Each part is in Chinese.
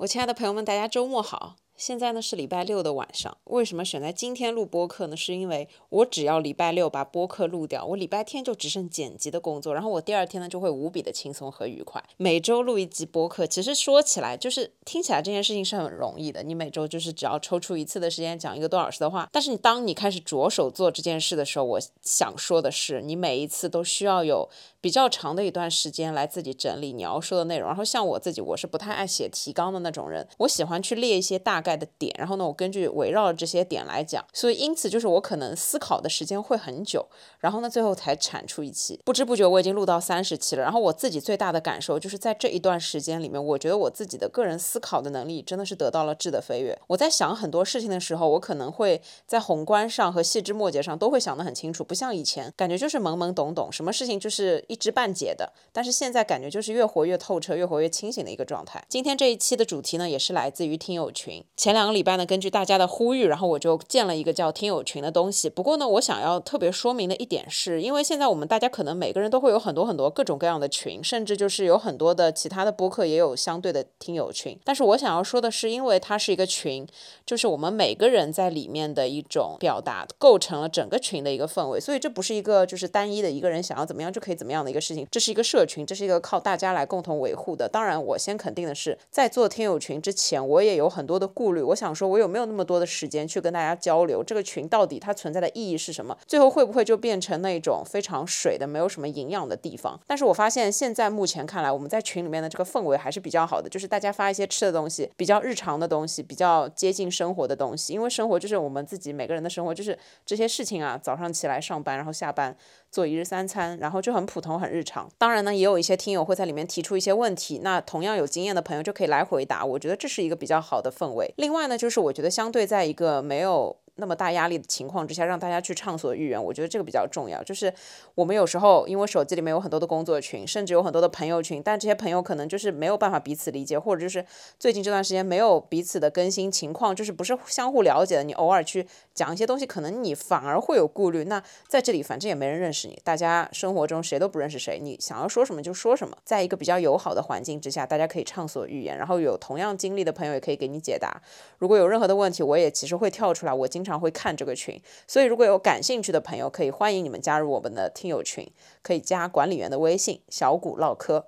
我亲爱的朋友们，大家周末好。现在呢是礼拜六的晚上，为什么选在今天录播客呢？是因为我只要礼拜六把播客录掉，我礼拜天就只剩剪辑的工作，然后我第二天呢就会无比的轻松和愉快。每周录一集播客，其实说起来就是听起来这件事情是很容易的，你每周就是只要抽出一次的时间讲一个多小时的话。但是你当你开始着手做这件事的时候，我想说的是，你每一次都需要有比较长的一段时间来自己整理你要说的内容。然后像我自己，我是不太爱写提纲的那种人，我喜欢去列一些大概。的点，然后呢，我根据围绕这些点来讲，所以因此就是我可能思考的时间会很久，然后呢，最后才产出一期。不知不觉我已经录到三十期了，然后我自己最大的感受就是在这一段时间里面，我觉得我自己的个人思考的能力真的是得到了质的飞跃。我在想很多事情的时候，我可能会在宏观上和细枝末节上都会想得很清楚，不像以前感觉就是懵懵懂懂，什么事情就是一知半解的。但是现在感觉就是越活越透彻，越活越清醒的一个状态。今天这一期的主题呢，也是来自于听友群。前两个礼拜呢，根据大家的呼吁，然后我就建了一个叫听友群的东西。不过呢，我想要特别说明的一点是，因为现在我们大家可能每个人都会有很多很多各种各样的群，甚至就是有很多的其他的播客也有相对的听友群。但是我想要说的是，因为它是一个群，就是我们每个人在里面的一种表达，构成了整个群的一个氛围。所以这不是一个就是单一的一个人想要怎么样就可以怎么样的一个事情，这是一个社群，这是一个靠大家来共同维护的。当然，我先肯定的是，在做听友群之前，我也有很多的我想。说我有没有那么多的时间去跟大家交流？这个群到底它存在的意义是什么？最后会不会就变成那种非常水的、没有什么营养的地方？但是我发现现在目前看来，我们在群里面的这个氛围还是比较好的，就是大家发一些吃的东西，比较日常的东西，比较接近生活的东西。因为生活就是我们自己每个人的生活，就是这些事情啊，早上起来上班，然后下班。做一日三餐，然后就很普通很日常。当然呢，也有一些听友会在里面提出一些问题，那同样有经验的朋友就可以来回答。我觉得这是一个比较好的氛围。另外呢，就是我觉得相对在一个没有。那么大压力的情况之下，让大家去畅所欲言，我觉得这个比较重要。就是我们有时候因为手机里面有很多的工作群，甚至有很多的朋友群，但这些朋友可能就是没有办法彼此理解，或者就是最近这段时间没有彼此的更新情况，就是不是相互了解的。你偶尔去讲一些东西，可能你反而会有顾虑。那在这里，反正也没人认识你，大家生活中谁都不认识谁，你想要说什么就说什么，在一个比较友好的环境之下，大家可以畅所欲言，然后有同样经历的朋友也可以给你解答。如果有任何的问题，我也其实会跳出来，我经常。常会看这个群，所以如果有感兴趣的朋友，可以欢迎你们加入我们的听友群，可以加管理员的微信“小谷唠嗑”。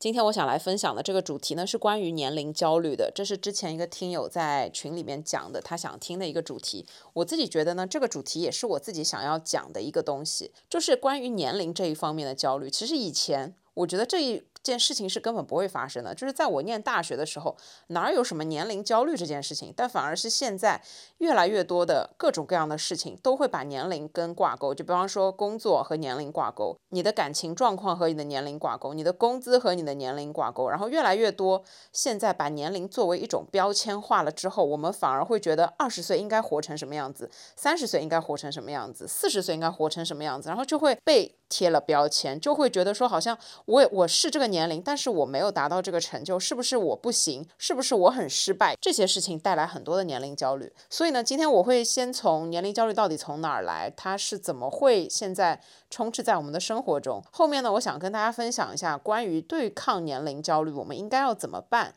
今天我想来分享的这个主题呢，是关于年龄焦虑的。这是之前一个听友在群里面讲的，他想听的一个主题。我自己觉得呢，这个主题也是我自己想要讲的一个东西，就是关于年龄这一方面的焦虑。其实以前我觉得这一。件事情是根本不会发生的，就是在我念大学的时候，哪有什么年龄焦虑这件事情？但反而是现在越来越多的各种各样的事情都会把年龄跟挂钩，就比方说工作和年龄挂钩，你的感情状况和你的年龄挂钩，你的工资和你的年龄挂钩，然后越来越多现在把年龄作为一种标签化了之后，我们反而会觉得二十岁应该活成什么样子，三十岁应该活成什么样子，四十岁应该活成什么样子，然后就会被贴了标签，就会觉得说好像我我是这个。年龄，但是我没有达到这个成就，是不是我不行？是不是我很失败？这些事情带来很多的年龄焦虑。所以呢，今天我会先从年龄焦虑到底从哪儿来，它是怎么会现在充斥在我们的生活中。后面呢，我想跟大家分享一下关于对抗年龄焦虑，我们应该要怎么办。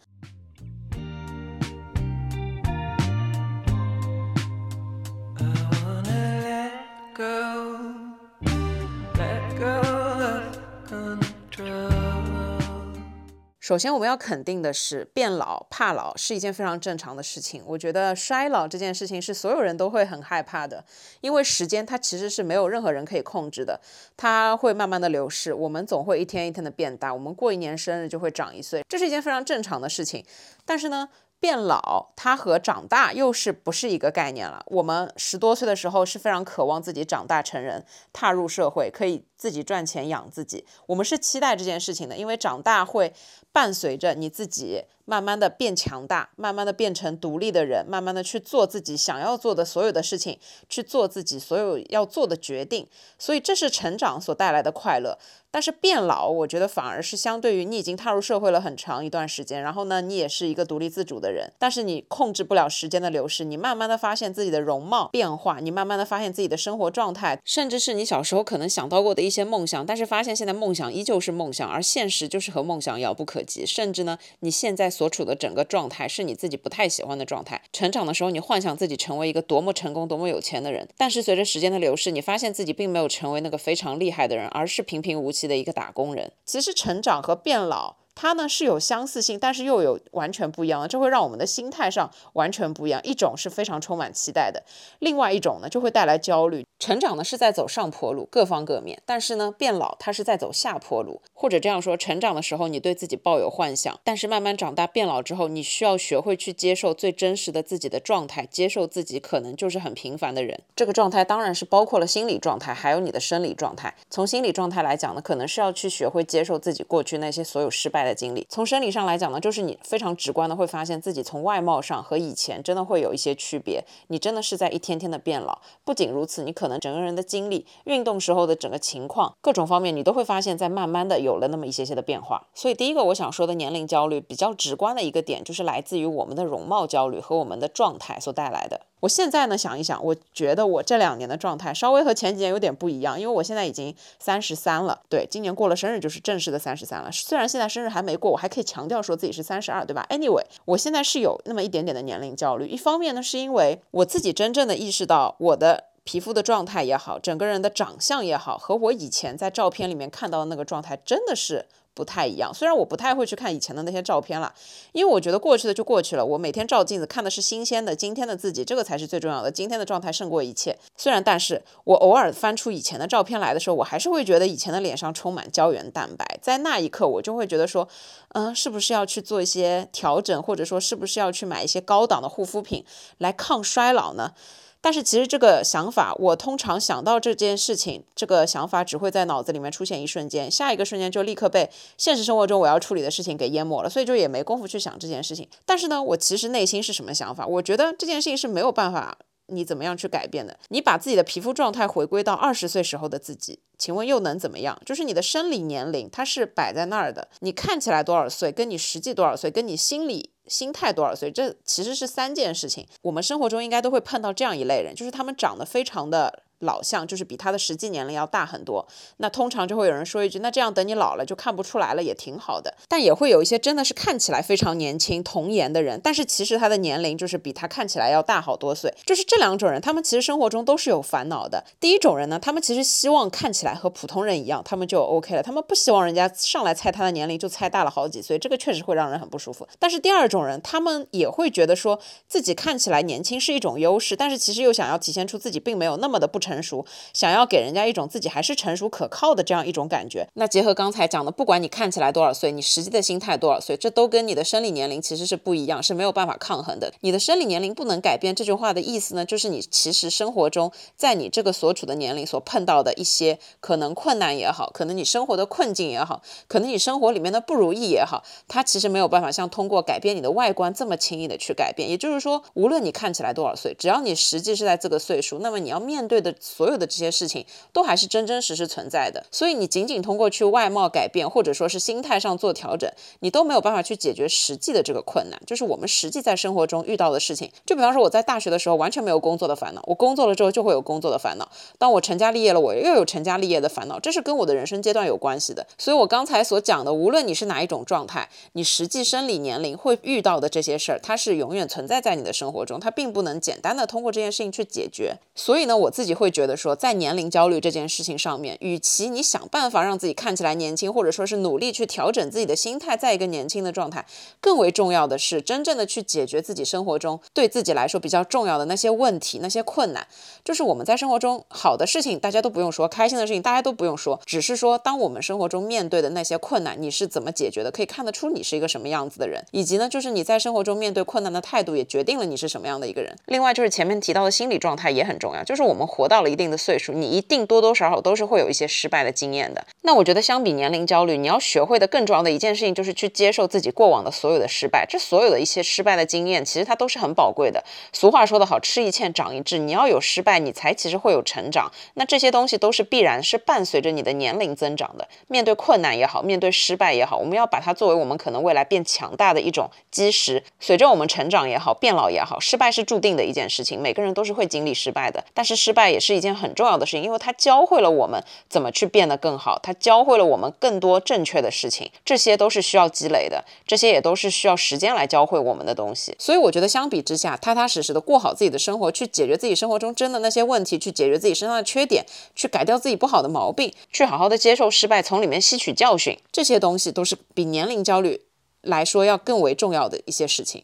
首先，我们要肯定的是，变老、怕老是一件非常正常的事情。我觉得衰老这件事情是所有人都会很害怕的，因为时间它其实是没有任何人可以控制的，它会慢慢的流逝。我们总会一天一天的变大，我们过一年生日就会长一岁，这是一件非常正常的事情。但是呢，变老它和长大又是不是一个概念了？我们十多岁的时候是非常渴望自己长大成人，踏入社会，可以。自己赚钱养自己，我们是期待这件事情的，因为长大会伴随着你自己。慢慢的变强大，慢慢的变成独立的人，慢慢的去做自己想要做的所有的事情，去做自己所有要做的决定。所以这是成长所带来的快乐。但是变老，我觉得反而是相对于你已经踏入社会了很长一段时间，然后呢，你也是一个独立自主的人，但是你控制不了时间的流逝，你慢慢的发现自己的容貌变化，你慢慢的发现自己的生活状态，甚至是你小时候可能想到过的一些梦想，但是发现现在梦想依旧是梦想，而现实就是和梦想遥不可及，甚至呢，你现在所处的整个状态是你自己不太喜欢的状态。成长的时候，你幻想自己成为一个多么成功、多么有钱的人，但是随着时间的流逝，你发现自己并没有成为那个非常厉害的人，而是平平无奇的一个打。工人其实成长和变老。它呢是有相似性，但是又有完全不一样的，这会让我们的心态上完全不一样。一种是非常充满期待的，另外一种呢就会带来焦虑。成长呢是在走上坡路，各方各面，但是呢变老它是在走下坡路，或者这样说，成长的时候你对自己抱有幻想，但是慢慢长大变老之后，你需要学会去接受最真实的自己的状态，接受自己可能就是很平凡的人。这个状态当然是包括了心理状态，还有你的生理状态。从心理状态来讲呢，可能是要去学会接受自己过去那些所有失败。的经历，从生理上来讲呢，就是你非常直观的会发现自己从外貌上和以前真的会有一些区别，你真的是在一天天的变老。不仅如此，你可能整个人的精力、运动时候的整个情况、各种方面，你都会发现，在慢慢的有了那么一些些的变化。所以第一个我想说的年龄焦虑，比较直观的一个点，就是来自于我们的容貌焦虑和我们的状态所带来的。我现在呢想一想，我觉得我这两年的状态稍微和前几年有点不一样，因为我现在已经三十三了，对，今年过了生日就是正式的三十三了。虽然现在生日还没过，我还可以强调说自己是三十二，对吧？Anyway，我现在是有那么一点点的年龄焦虑。一方面呢，是因为我自己真正的意识到我的皮肤的状态也好，整个人的长相也好，和我以前在照片里面看到的那个状态真的是。不太一样，虽然我不太会去看以前的那些照片了，因为我觉得过去的就过去了。我每天照镜子看的是新鲜的、今天的自己，这个才是最重要的。今天的状态胜过一切。虽然，但是我偶尔翻出以前的照片来的时候，我还是会觉得以前的脸上充满胶原蛋白。在那一刻，我就会觉得说，嗯，是不是要去做一些调整，或者说是不是要去买一些高档的护肤品来抗衰老呢？但是其实这个想法，我通常想到这件事情，这个想法只会在脑子里面出现一瞬间，下一个瞬间就立刻被现实生活中我要处理的事情给淹没了，所以就也没工夫去想这件事情。但是呢，我其实内心是什么想法？我觉得这件事情是没有办法你怎么样去改变的。你把自己的皮肤状态回归到二十岁时候的自己，请问又能怎么样？就是你的生理年龄它是摆在那儿的，你看起来多少岁，跟你实际多少岁，跟你心里。心态多少岁？这其实是三件事情。我们生活中应该都会碰到这样一类人，就是他们长得非常的。老相就是比他的实际年龄要大很多，那通常就会有人说一句，那这样等你老了就看不出来了，也挺好的。但也会有一些真的是看起来非常年轻、童颜的人，但是其实他的年龄就是比他看起来要大好多岁。就是这两种人，他们其实生活中都是有烦恼的。第一种人呢，他们其实希望看起来和普通人一样，他们就 OK 了，他们不希望人家上来猜他的年龄就猜大了好几岁，这个确实会让人很不舒服。但是第二种人，他们也会觉得说自己看起来年轻是一种优势，但是其实又想要体现出自己并没有那么的不成成熟，想。要给人家一种自己还是成熟可靠的这样一种感觉。那结合刚才讲的，不管你看起来多少岁，你实际的心态多少岁，这都跟你的生理年龄其实是不一样，是没有办法抗衡的。你的生理年龄不能改变，这句话的意思呢，就是你其实生活中在你这个所处的年龄所碰到的一些可能困难也好，可能你生活的困境也好，可能你生活里面的不如意也好，它其实没有办法像通过改变你的外观这么轻易的去改变。也就是说，无论你看起来多少岁，只要你实际是在这个岁数，那么你要面对的所有的这些事。情都还是真真实实存在的，所以你仅仅通过去外貌改变，或者说是心态上做调整，你都没有办法去解决实际的这个困难，就是我们实际在生活中遇到的事情。就比方说我在大学的时候完全没有工作的烦恼，我工作了之后就会有工作的烦恼；当我成家立业了，我又有成家立业的烦恼，这是跟我的人生阶段有关系的。所以我刚才所讲的，无论你是哪一种状态，你实际生理年龄会遇到的这些事儿，它是永远存在在你的生活中，它并不能简单的通过这件事情去解决。所以呢，我自己会会觉得说，在年龄焦虑这件事情上面，与其你想办法让自己看起来年轻，或者说是努力去调整自己的心态，在一个年轻的状态，更为重要的是真正的去解决自己生活中对自己来说比较重要的那些问题、那些困难。就是我们在生活中好的事情大家都不用说，开心的事情大家都不用说，只是说当我们生活中面对的那些困难，你是怎么解决的，可以看得出你是一个什么样子的人，以及呢，就是你在生活中面对困难的态度，也决定了你是什么样的一个人。另外就是前面提到的心理状态也很重要，就是我们活到。到了一定的岁数，你一定多多少少都是会有一些失败的经验的。那我觉得相比年龄焦虑，你要学会的更重要的一件事情就是去接受自己过往的所有的失败。这所有的一些失败的经验，其实它都是很宝贵的。俗话说得好，吃一堑长一智，你要有失败，你才其实会有成长。那这些东西都是必然是伴随着你的年龄增长的。面对困难也好，面对失败也好，我们要把它作为我们可能未来变强大的一种基石。随着我们成长也好，变老也好，失败是注定的一件事情，每个人都是会经历失败的。但是失败也是一件很重要的事情，因为它教会了我们怎么去变得更好，它教会了我们更多正确的事情。这些都是需要积累的，这些也都是需要时间来教会我们的东西。所以我觉得相比之下，踏踏实实的过好自己的生活，去解决自己生活中真的那些问题，去解决自己身上的缺点，去改掉自己不好的毛病，去好好的接受失败，从里面吸取教训，这些东西都是比年龄焦虑来说要更为重要的一些事情。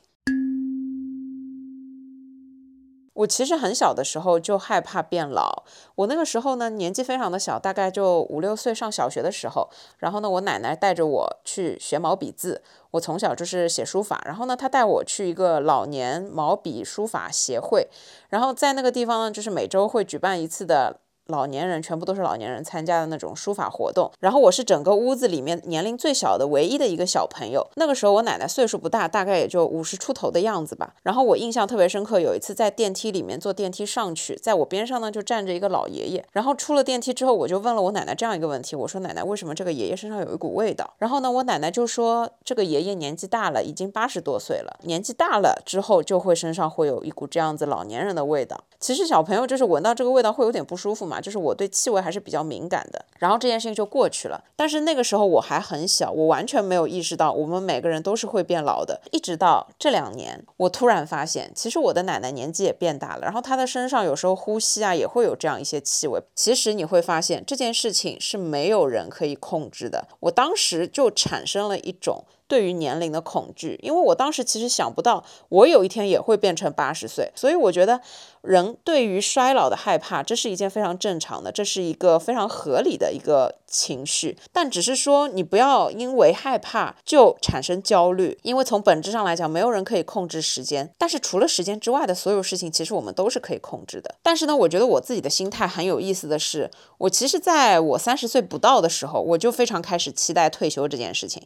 我其实很小的时候就害怕变老。我那个时候呢，年纪非常的小，大概就五六岁，上小学的时候。然后呢，我奶奶带着我去学毛笔字。我从小就是写书法。然后呢，她带我去一个老年毛笔书法协会。然后在那个地方呢，就是每周会举办一次的。老年人全部都是老年人参加的那种书法活动，然后我是整个屋子里面年龄最小的唯一的一个小朋友。那个时候我奶奶岁数不大，大概也就五十出头的样子吧。然后我印象特别深刻，有一次在电梯里面坐电梯上去，在我边上呢就站着一个老爷爷。然后出了电梯之后，我就问了我奶奶这样一个问题，我说奶奶，为什么这个爷爷身上有一股味道？然后呢，我奶奶就说这个爷爷年纪大了，已经八十多岁了，年纪大了之后就会身上会有一股这样子老年人的味道。其实小朋友就是闻到这个味道会有点不舒服嘛，就是我对气味还是比较敏感的。然后这件事情就过去了。但是那个时候我还很小，我完全没有意识到我们每个人都是会变老的。一直到这两年，我突然发现，其实我的奶奶年纪也变大了，然后她的身上有时候呼吸啊也会有这样一些气味。其实你会发现这件事情是没有人可以控制的。我当时就产生了一种。对于年龄的恐惧，因为我当时其实想不到我有一天也会变成八十岁，所以我觉得人对于衰老的害怕，这是一件非常正常的，这是一个非常合理的一个情绪。但只是说你不要因为害怕就产生焦虑，因为从本质上来讲，没有人可以控制时间。但是除了时间之外的所有事情，其实我们都是可以控制的。但是呢，我觉得我自己的心态很有意思的是，我其实在我三十岁不到的时候，我就非常开始期待退休这件事情。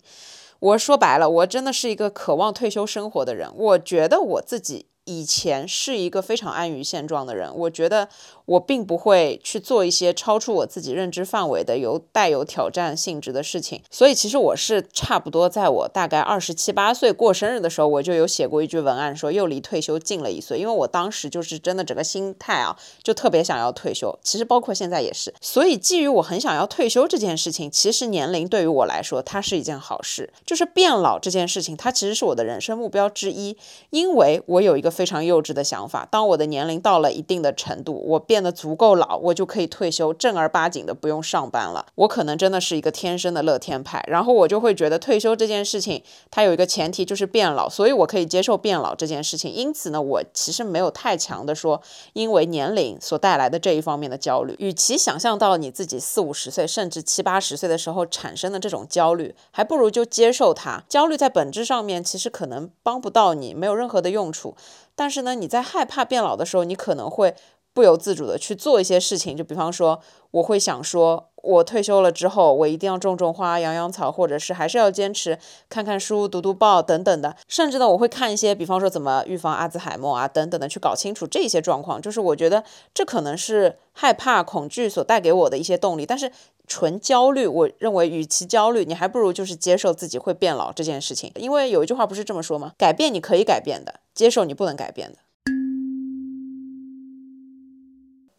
我说白了，我真的是一个渴望退休生活的人。我觉得我自己。以前是一个非常安于现状的人，我觉得我并不会去做一些超出我自己认知范围的有带有挑战性质的事情。所以其实我是差不多在我大概二十七八岁过生日的时候，我就有写过一句文案，说又离退休近了一岁。因为我当时就是真的整个心态啊，就特别想要退休。其实包括现在也是。所以基于我很想要退休这件事情，其实年龄对于我来说，它是一件好事。就是变老这件事情，它其实是我的人生目标之一，因为我有一个。非常幼稚的想法。当我的年龄到了一定的程度，我变得足够老，我就可以退休，正儿八经的不用上班了。我可能真的是一个天生的乐天派，然后我就会觉得退休这件事情，它有一个前提就是变老，所以我可以接受变老这件事情。因此呢，我其实没有太强的说，因为年龄所带来的这一方面的焦虑。与其想象到你自己四五十岁，甚至七八十岁的时候产生的这种焦虑，还不如就接受它。焦虑在本质上面其实可能帮不到你，没有任何的用处。但是呢，你在害怕变老的时候，你可能会不由自主的去做一些事情，就比方说，我会想说，我退休了之后，我一定要种种花、养养草，或者是还是要坚持看看书、读读报等等的。甚至呢，我会看一些，比方说怎么预防阿兹海默啊等等的，去搞清楚这些状况。就是我觉得这可能是害怕、恐惧所带给我的一些动力。但是纯焦虑，我认为与其焦虑，你还不如就是接受自己会变老这件事情。因为有一句话不是这么说吗？改变你可以改变的。接受你不能改变的。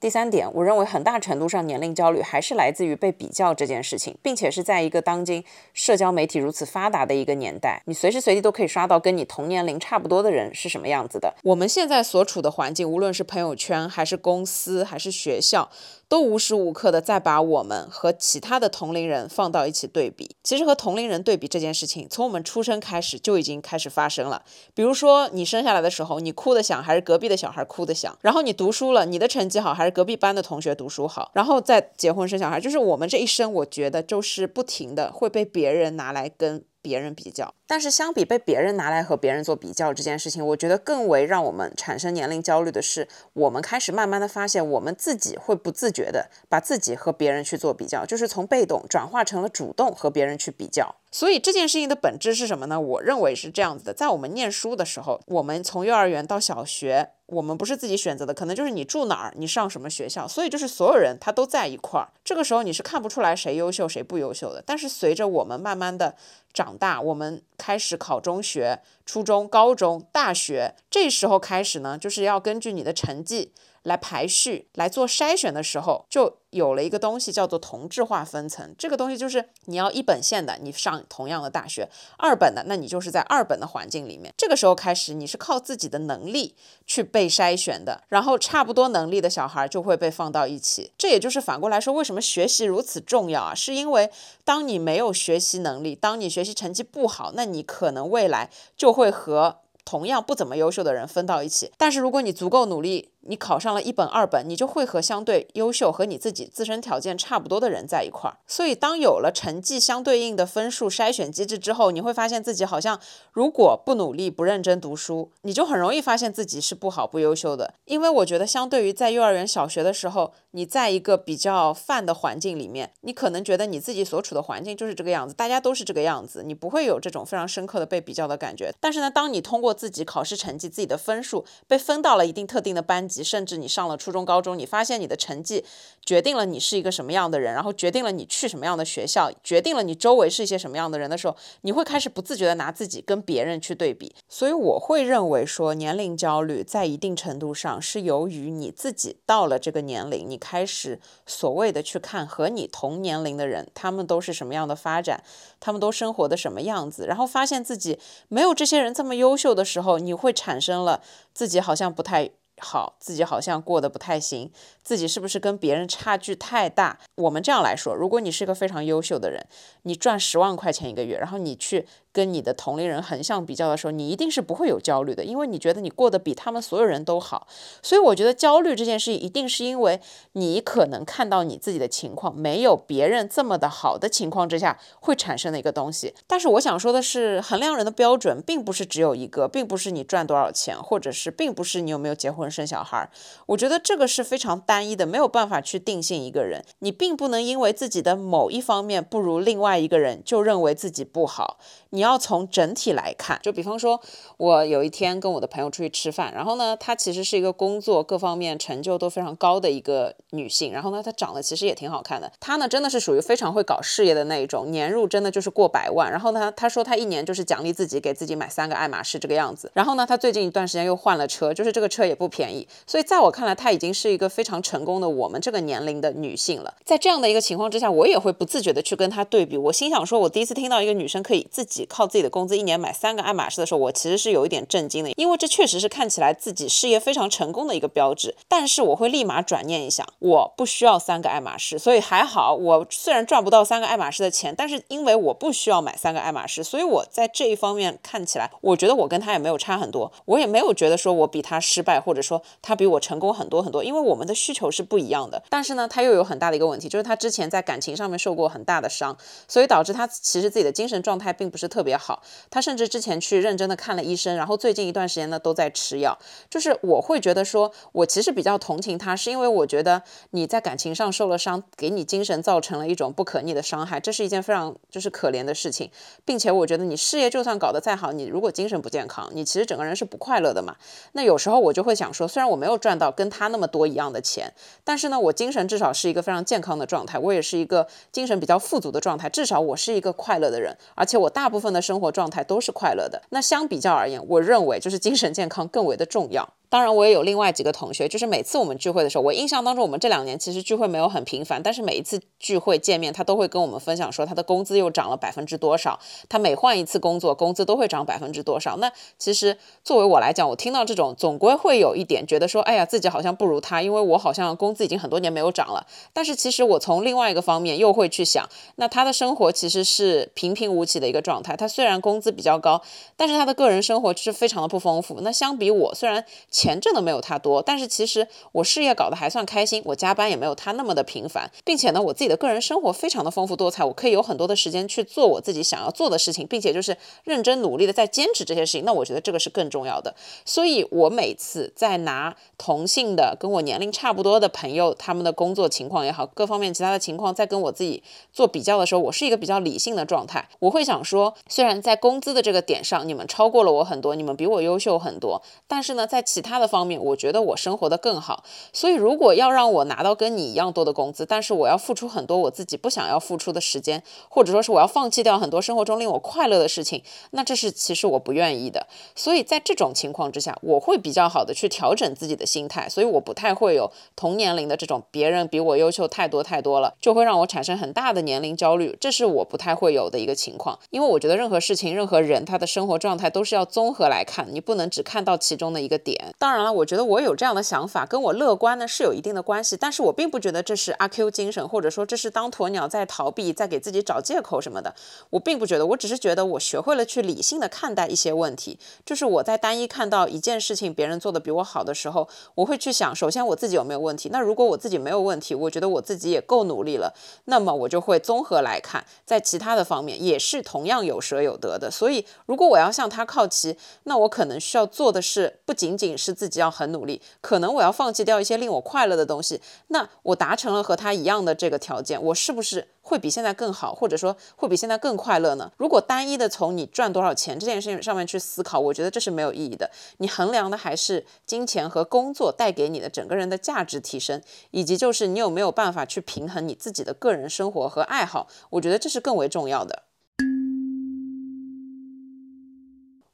第三点，我认为很大程度上年龄焦虑还是来自于被比较这件事情，并且是在一个当今社交媒体如此发达的一个年代，你随时随地都可以刷到跟你同年龄差不多的人是什么样子的。我们现在所处的环境，无论是朋友圈，还是公司，还是学校。都无时无刻的在把我们和其他的同龄人放到一起对比。其实和同龄人对比这件事情，从我们出生开始就已经开始发生了。比如说，你生下来的时候，你哭的响还是隔壁的小孩哭的响？然后你读书了，你的成绩好还是隔壁班的同学读书好？然后再结婚生小孩，就是我们这一生，我觉得就是不停的会被别人拿来跟。别人比较。但是相比被别人拿来和别人做比较这件事情，我觉得更为让我们产生年龄焦虑的是，我们开始慢慢的发现，我们自己会不自觉的把自己和别人去做比较，就是从被动转化成了主动和别人去比较。所以这件事情的本质是什么呢？我认为是这样子的，在我们念书的时候，我们从幼儿园到小学，我们不是自己选择的，可能就是你住哪儿，你上什么学校，所以就是所有人他都在一块儿。这个时候你是看不出来谁优秀谁不优秀的。但是随着我们慢慢的长大，我们开始考中学、初中、高中、大学，这时候开始呢，就是要根据你的成绩。来排序、来做筛选的时候，就有了一个东西叫做同质化分层。这个东西就是你要一本线的，你上同样的大学；二本的，那你就是在二本的环境里面。这个时候开始，你是靠自己的能力去被筛选的，然后差不多能力的小孩就会被放到一起。这也就是反过来说，为什么学习如此重要啊？是因为当你没有学习能力，当你学习成绩不好，那你可能未来就会和同样不怎么优秀的人分到一起。但是如果你足够努力，你考上了一本二本，你就会和相对优秀和你自己自身条件差不多的人在一块儿。所以，当有了成绩相对应的分数筛选机制之后，你会发现自己好像如果不努力、不认真读书，你就很容易发现自己是不好、不优秀的。因为我觉得，相对于在幼儿园、小学的时候，你在一个比较泛的环境里面，你可能觉得你自己所处的环境就是这个样子，大家都是这个样子，你不会有这种非常深刻的被比较的感觉。但是呢，当你通过自己考试成绩、自己的分数被分到了一定特定的班级，甚至你上了初中、高中，你发现你的成绩决定了你是一个什么样的人，然后决定了你去什么样的学校，决定了你周围是一些什么样的人的时候，你会开始不自觉的拿自己跟别人去对比。所以我会认为说，年龄焦虑在一定程度上是由于你自己到了这个年龄，你开始所谓的去看和你同年龄的人，他们都是什么样的发展，他们都生活的什么样子，然后发现自己没有这些人这么优秀的时候，你会产生了自己好像不太。好，自己好像过得不太行，自己是不是跟别人差距太大？我们这样来说，如果你是个非常优秀的人，你赚十万块钱一个月，然后你去。跟你的同龄人横向比较的时候，你一定是不会有焦虑的，因为你觉得你过得比他们所有人都好。所以我觉得焦虑这件事一定是因为你可能看到你自己的情况没有别人这么的好的情况之下会产生的一个东西。但是我想说的是，衡量人的标准并不是只有一个，并不是你赚多少钱，或者是并不是你有没有结婚生小孩。我觉得这个是非常单一的，没有办法去定性一个人。你并不能因为自己的某一方面不如另外一个人，就认为自己不好。你要从整体来看，就比方说，我有一天跟我的朋友出去吃饭，然后呢，她其实是一个工作各方面成就都非常高的一个女性，然后呢，她长得其实也挺好看的。她呢，真的是属于非常会搞事业的那一种，年入真的就是过百万。然后呢，她说她一年就是奖励自己，给自己买三个爱马仕这个样子。然后呢，她最近一段时间又换了车，就是这个车也不便宜。所以在我看来，她已经是一个非常成功的我们这个年龄的女性了。在这样的一个情况之下，我也会不自觉的去跟她对比。我心想说，我第一次听到一个女生可以自己。靠自己的工资一年买三个爱马仕的时候，我其实是有一点震惊的，因为这确实是看起来自己事业非常成功的一个标志。但是我会立马转念一想，我不需要三个爱马仕，所以还好。我虽然赚不到三个爱马仕的钱，但是因为我不需要买三个爱马仕，所以我在这一方面看起来，我觉得我跟他也没有差很多，我也没有觉得说我比他失败，或者说他比我成功很多很多，因为我们的需求是不一样的。但是呢，他又有很大的一个问题，就是他之前在感情上面受过很大的伤，所以导致他其实自己的精神状态并不是。特特别好，他甚至之前去认真的看了医生，然后最近一段时间呢都在吃药。就是我会觉得说，我其实比较同情他，是因为我觉得你在感情上受了伤，给你精神造成了一种不可逆的伤害，这是一件非常就是可怜的事情，并且我觉得你事业就算搞得再好，你如果精神不健康，你其实整个人是不快乐的嘛。那有时候我就会想说，虽然我没有赚到跟他那么多一样的钱，但是呢，我精神至少是一个非常健康的状态，我也是一个精神比较富足的状态，至少我是一个快乐的人，而且我大部分。的生活状态都是快乐的。那相比较而言，我认为就是精神健康更为的重要。当然，我也有另外几个同学，就是每次我们聚会的时候，我印象当中，我们这两年其实聚会没有很频繁，但是每一次聚会见面，他都会跟我们分享说他的工资又涨了百分之多少，他每换一次工作，工资都会涨百分之多少。那其实作为我来讲，我听到这种，总归会有一点觉得说，哎呀，自己好像不如他，因为我好像工资已经很多年没有涨了。但是其实我从另外一个方面又会去想，那他的生活其实是平平无奇的一个状态。他虽然工资比较高，但是他的个人生活是非常的不丰富。那相比我，虽然钱挣的没有他多，但是其实我事业搞得还算开心，我加班也没有他那么的频繁，并且呢，我自己的个人生活非常的丰富多彩，我可以有很多的时间去做我自己想要做的事情，并且就是认真努力的在坚持这些事情。那我觉得这个是更重要的。所以我每次在拿同性的跟我年龄差不多的朋友他们的工作情况也好，各方面其他的情况，在跟我自己做比较的时候，我是一个比较理性的状态。我会想说，虽然在工资的这个点上，你们超过了我很多，你们比我优秀很多，但是呢，在其他的方面，我觉得我生活的更好。所以，如果要让我拿到跟你一样多的工资，但是我要付出很多我自己不想要付出的时间，或者说是我要放弃掉很多生活中令我快乐的事情，那这是其实我不愿意的。所以在这种情况之下，我会比较好的去调整自己的心态。所以我不太会有同年龄的这种别人比我优秀太多太多了，就会让我产生很大的年龄焦虑。这是我不太会有的一个情况，因为我觉得任何事情、任何人他的生活状态都是要综合来看，你不能只看到其中的一个点。当然了，我觉得我有这样的想法，跟我乐观呢是有一定的关系，但是我并不觉得这是阿 Q 精神，或者说这是当鸵鸟在逃避，在给自己找借口什么的。我并不觉得，我只是觉得我学会了去理性的看待一些问题。就是我在单一看到一件事情别人做的比我好的时候，我会去想，首先我自己有没有问题？那如果我自己没有问题，我觉得我自己也够努力了，那么我就会综合来看，在其他的方面也是同样有舍有得的。所以，如果我要向他靠齐，那我可能需要做的是，不仅仅是是自己要很努力，可能我要放弃掉一些令我快乐的东西。那我达成了和他一样的这个条件，我是不是会比现在更好，或者说会比现在更快乐呢？如果单一的从你赚多少钱这件事情上面去思考，我觉得这是没有意义的。你衡量的还是金钱和工作带给你的整个人的价值提升，以及就是你有没有办法去平衡你自己的个人生活和爱好。我觉得这是更为重要的。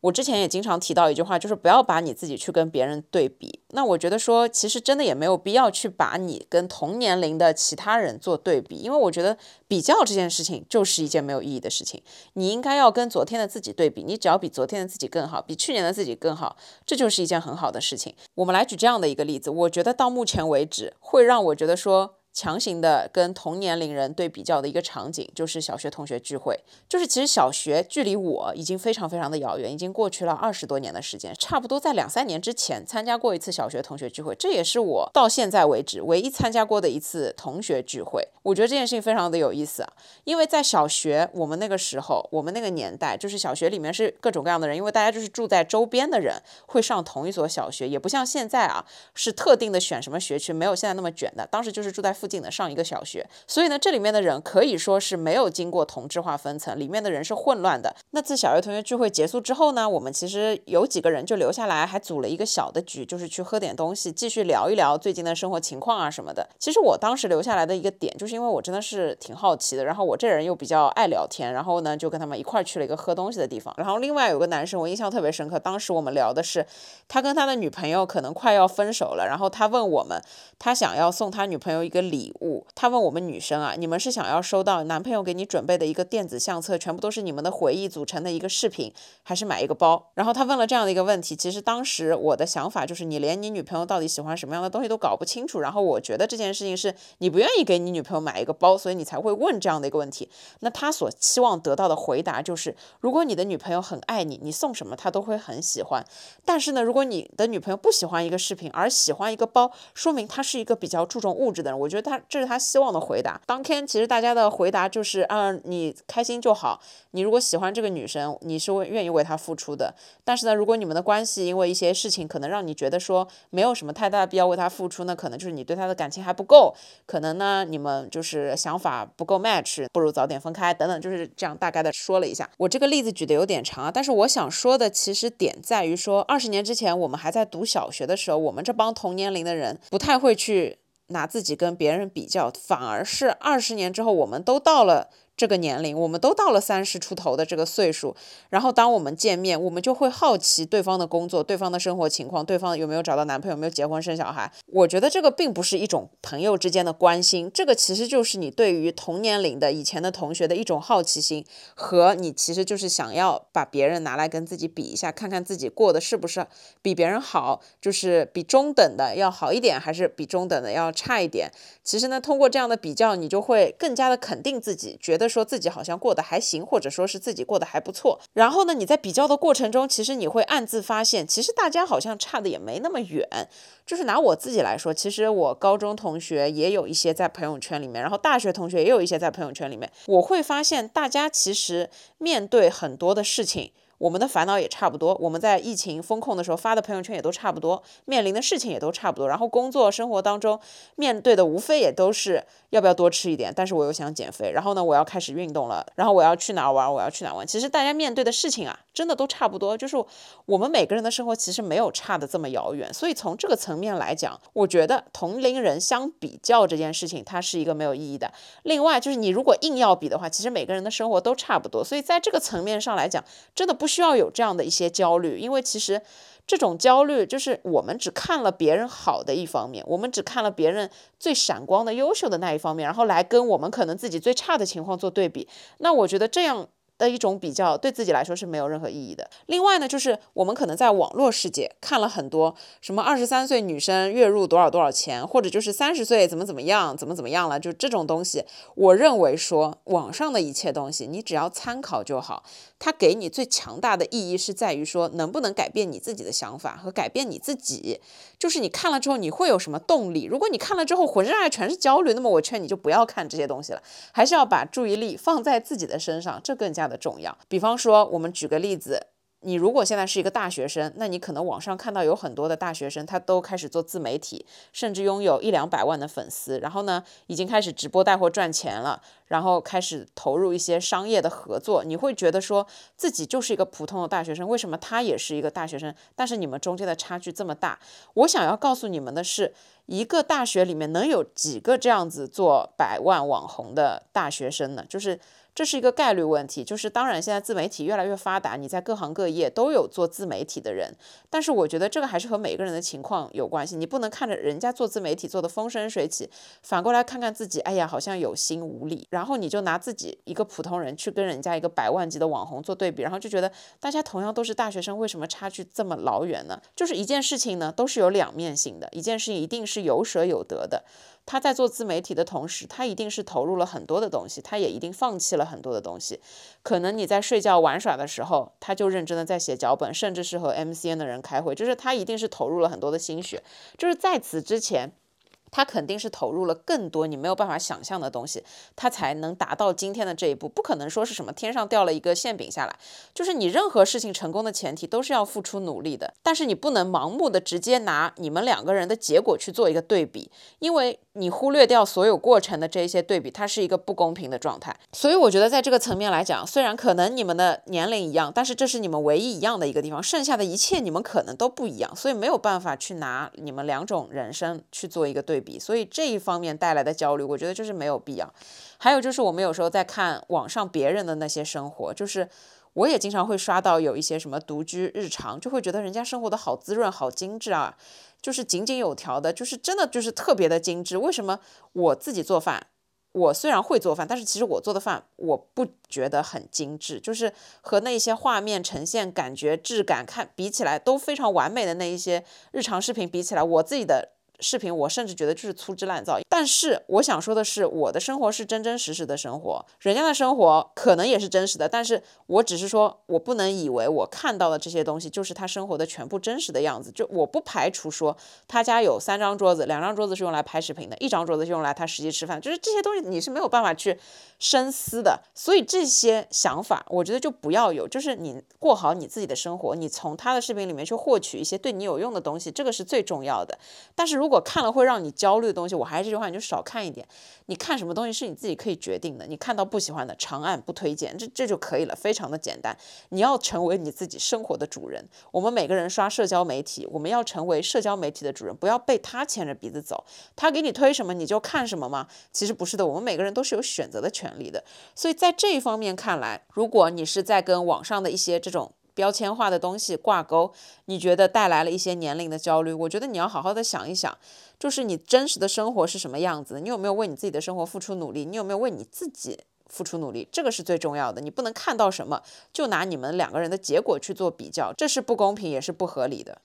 我之前也经常提到一句话，就是不要把你自己去跟别人对比。那我觉得说，其实真的也没有必要去把你跟同年龄的其他人做对比，因为我觉得比较这件事情就是一件没有意义的事情。你应该要跟昨天的自己对比，你只要比昨天的自己更好，比去年的自己更好，这就是一件很好的事情。我们来举这样的一个例子，我觉得到目前为止会让我觉得说。强行的跟同年龄人对比较的一个场景，就是小学同学聚会。就是其实小学距离我已经非常非常的遥远，已经过去了二十多年的时间，差不多在两三年之前参加过一次小学同学聚会，这也是我到现在为止唯一参加过的一次同学聚会。我觉得这件事情非常的有意思啊，因为在小学我们那个时候，我们那个年代，就是小学里面是各种各样的人，因为大家就是住在周边的人会上同一所小学，也不像现在啊，是特定的选什么学区，没有现在那么卷的。当时就是住在。附近的上一个小学，所以呢，这里面的人可以说是没有经过同质化分层，里面的人是混乱的。那次小学同学聚会结束之后呢，我们其实有几个人就留下来，还组了一个小的局，就是去喝点东西，继续聊一聊最近的生活情况啊什么的。其实我当时留下来的一个点，就是因为我真的是挺好奇的，然后我这人又比较爱聊天，然后呢就跟他们一块去了一个喝东西的地方。然后另外有个男生，我印象特别深刻，当时我们聊的是他跟他的女朋友可能快要分手了，然后他问我们，他想要送他女朋友一个。礼物，他问我们女生啊，你们是想要收到男朋友给你准备的一个电子相册，全部都是你们的回忆组成的一个视频，还是买一个包？然后他问了这样的一个问题，其实当时我的想法就是，你连你女朋友到底喜欢什么样的东西都搞不清楚，然后我觉得这件事情是你不愿意给你女朋友买一个包，所以你才会问这样的一个问题。那他所期望得到的回答就是，如果你的女朋友很爱你，你送什么她都会很喜欢。但是呢，如果你的女朋友不喜欢一个视频，而喜欢一个包，说明她是一个比较注重物质的人。我觉得。他这是他希望的回答。当天其实大家的回答就是，嗯，你开心就好。你如果喜欢这个女生，你是愿意为她付出的。但是呢，如果你们的关系因为一些事情可能让你觉得说没有什么太大的必要为她付出，那可能就是你对她的感情还不够。可能呢，你们就是想法不够 match，不如早点分开等等，就是这样大概的说了一下。我这个例子举的有点长啊，但是我想说的其实点在于说，二十年之前我们还在读小学的时候，我们这帮同年龄的人不太会去。拿自己跟别人比较，反而是二十年之后，我们都到了。这个年龄，我们都到了三十出头的这个岁数，然后当我们见面，我们就会好奇对方的工作、对方的生活情况、对方有没有找到男朋友、有没有结婚生小孩。我觉得这个并不是一种朋友之间的关心，这个其实就是你对于同年龄的以前的同学的一种好奇心，和你其实就是想要把别人拿来跟自己比一下，看看自己过的是不是比别人好，就是比中等的要好一点，还是比中等的要差一点。其实呢，通过这样的比较，你就会更加的肯定自己，觉得。说自己好像过得还行，或者说是自己过得还不错。然后呢，你在比较的过程中，其实你会暗自发现，其实大家好像差的也没那么远。就是拿我自己来说，其实我高中同学也有一些在朋友圈里面，然后大学同学也有一些在朋友圈里面，我会发现大家其实面对很多的事情。我们的烦恼也差不多，我们在疫情风控的时候发的朋友圈也都差不多，面临的事情也都差不多，然后工作生活当中面对的无非也都是要不要多吃一点，但是我又想减肥，然后呢我要开始运动了，然后我要去哪玩，我要去哪玩。其实大家面对的事情啊，真的都差不多，就是我们每个人的生活其实没有差的这么遥远，所以从这个层面来讲，我觉得同龄人相比较这件事情，它是一个没有意义的。另外就是你如果硬要比的话，其实每个人的生活都差不多，所以在这个层面上来讲，真的不。需要有这样的一些焦虑，因为其实这种焦虑就是我们只看了别人好的一方面，我们只看了别人最闪光的、优秀的那一方面，然后来跟我们可能自己最差的情况做对比。那我觉得这样。的一种比较对自己来说是没有任何意义的。另外呢，就是我们可能在网络世界看了很多什么二十三岁女生月入多少多少钱，或者就是三十岁怎么怎么样，怎么怎么样了，就这种东西。我认为说网上的一切东西，你只要参考就好。它给你最强大的意义是在于说，能不能改变你自己的想法和改变你自己。就是你看了之后你会有什么动力？如果你看了之后浑身上下全是焦虑，那么我劝你就不要看这些东西了，还是要把注意力放在自己的身上，这更加。的重要，比方说，我们举个例子，你如果现在是一个大学生，那你可能网上看到有很多的大学生，他都开始做自媒体，甚至拥有一两百万的粉丝，然后呢，已经开始直播带货赚钱了，然后开始投入一些商业的合作。你会觉得说自己就是一个普通的大学生，为什么他也是一个大学生，但是你们中间的差距这么大？我想要告诉你们的是，一个大学里面能有几个这样子做百万网红的大学生呢？就是。这是一个概率问题，就是当然现在自媒体越来越发达，你在各行各业都有做自媒体的人，但是我觉得这个还是和每个人的情况有关系，你不能看着人家做自媒体做的风生水起，反过来看看自己，哎呀好像有心无力，然后你就拿自己一个普通人去跟人家一个百万级的网红做对比，然后就觉得大家同样都是大学生，为什么差距这么老远呢？就是一件事情呢都是有两面性的，一件事情一定是有舍有得的。他在做自媒体的同时，他一定是投入了很多的东西，他也一定放弃了很多的东西。可能你在睡觉玩耍的时候，他就认真的在写脚本，甚至是和 MCN 的人开会，就是他一定是投入了很多的心血。就是在此之前。他肯定是投入了更多你没有办法想象的东西，他才能达到今天的这一步。不可能说是什么天上掉了一个馅饼下来，就是你任何事情成功的前提都是要付出努力的。但是你不能盲目的直接拿你们两个人的结果去做一个对比，因为你忽略掉所有过程的这一些对比，它是一个不公平的状态。所以我觉得在这个层面来讲，虽然可能你们的年龄一样，但是这是你们唯一一样的一个地方，剩下的一切你们可能都不一样，所以没有办法去拿你们两种人生去做一个对。比，所以这一方面带来的焦虑，我觉得就是没有必要。还有就是我们有时候在看网上别人的那些生活，就是我也经常会刷到有一些什么独居日常，就会觉得人家生活的好滋润、好精致啊，就是井井有条的，就是真的就是特别的精致。为什么我自己做饭，我虽然会做饭，但是其实我做的饭我不觉得很精致，就是和那些画面呈现感觉、质感看比起来都非常完美的那一些日常视频比起来，我自己的。视频我甚至觉得就是粗制滥造，但是我想说的是，我的生活是真真实实的生活，人家的生活可能也是真实的，但是我只是说，我不能以为我看到的这些东西就是他生活的全部真实的样子。就我不排除说他家有三张桌子，两张桌子是用来拍视频的，一张桌子是用来他实际吃饭，就是这些东西你是没有办法去深思的。所以这些想法，我觉得就不要有，就是你过好你自己的生活，你从他的视频里面去获取一些对你有用的东西，这个是最重要的。但是如如如果看了会让你焦虑的东西，我还是这句话，你就少看一点。你看什么东西是你自己可以决定的。你看到不喜欢的，长按不推荐，这这就可以了，非常的简单。你要成为你自己生活的主人。我们每个人刷社交媒体，我们要成为社交媒体的主人，不要被他牵着鼻子走。他给你推什么你就看什么吗？其实不是的，我们每个人都是有选择的权利的。所以在这一方面看来，如果你是在跟网上的一些这种。标签化的东西挂钩，你觉得带来了一些年龄的焦虑？我觉得你要好好的想一想，就是你真实的生活是什么样子？你有没有为你自己的生活付出努力？你有没有为你自己付出努力？这个是最重要的。你不能看到什么就拿你们两个人的结果去做比较，这是不公平也是不合理的。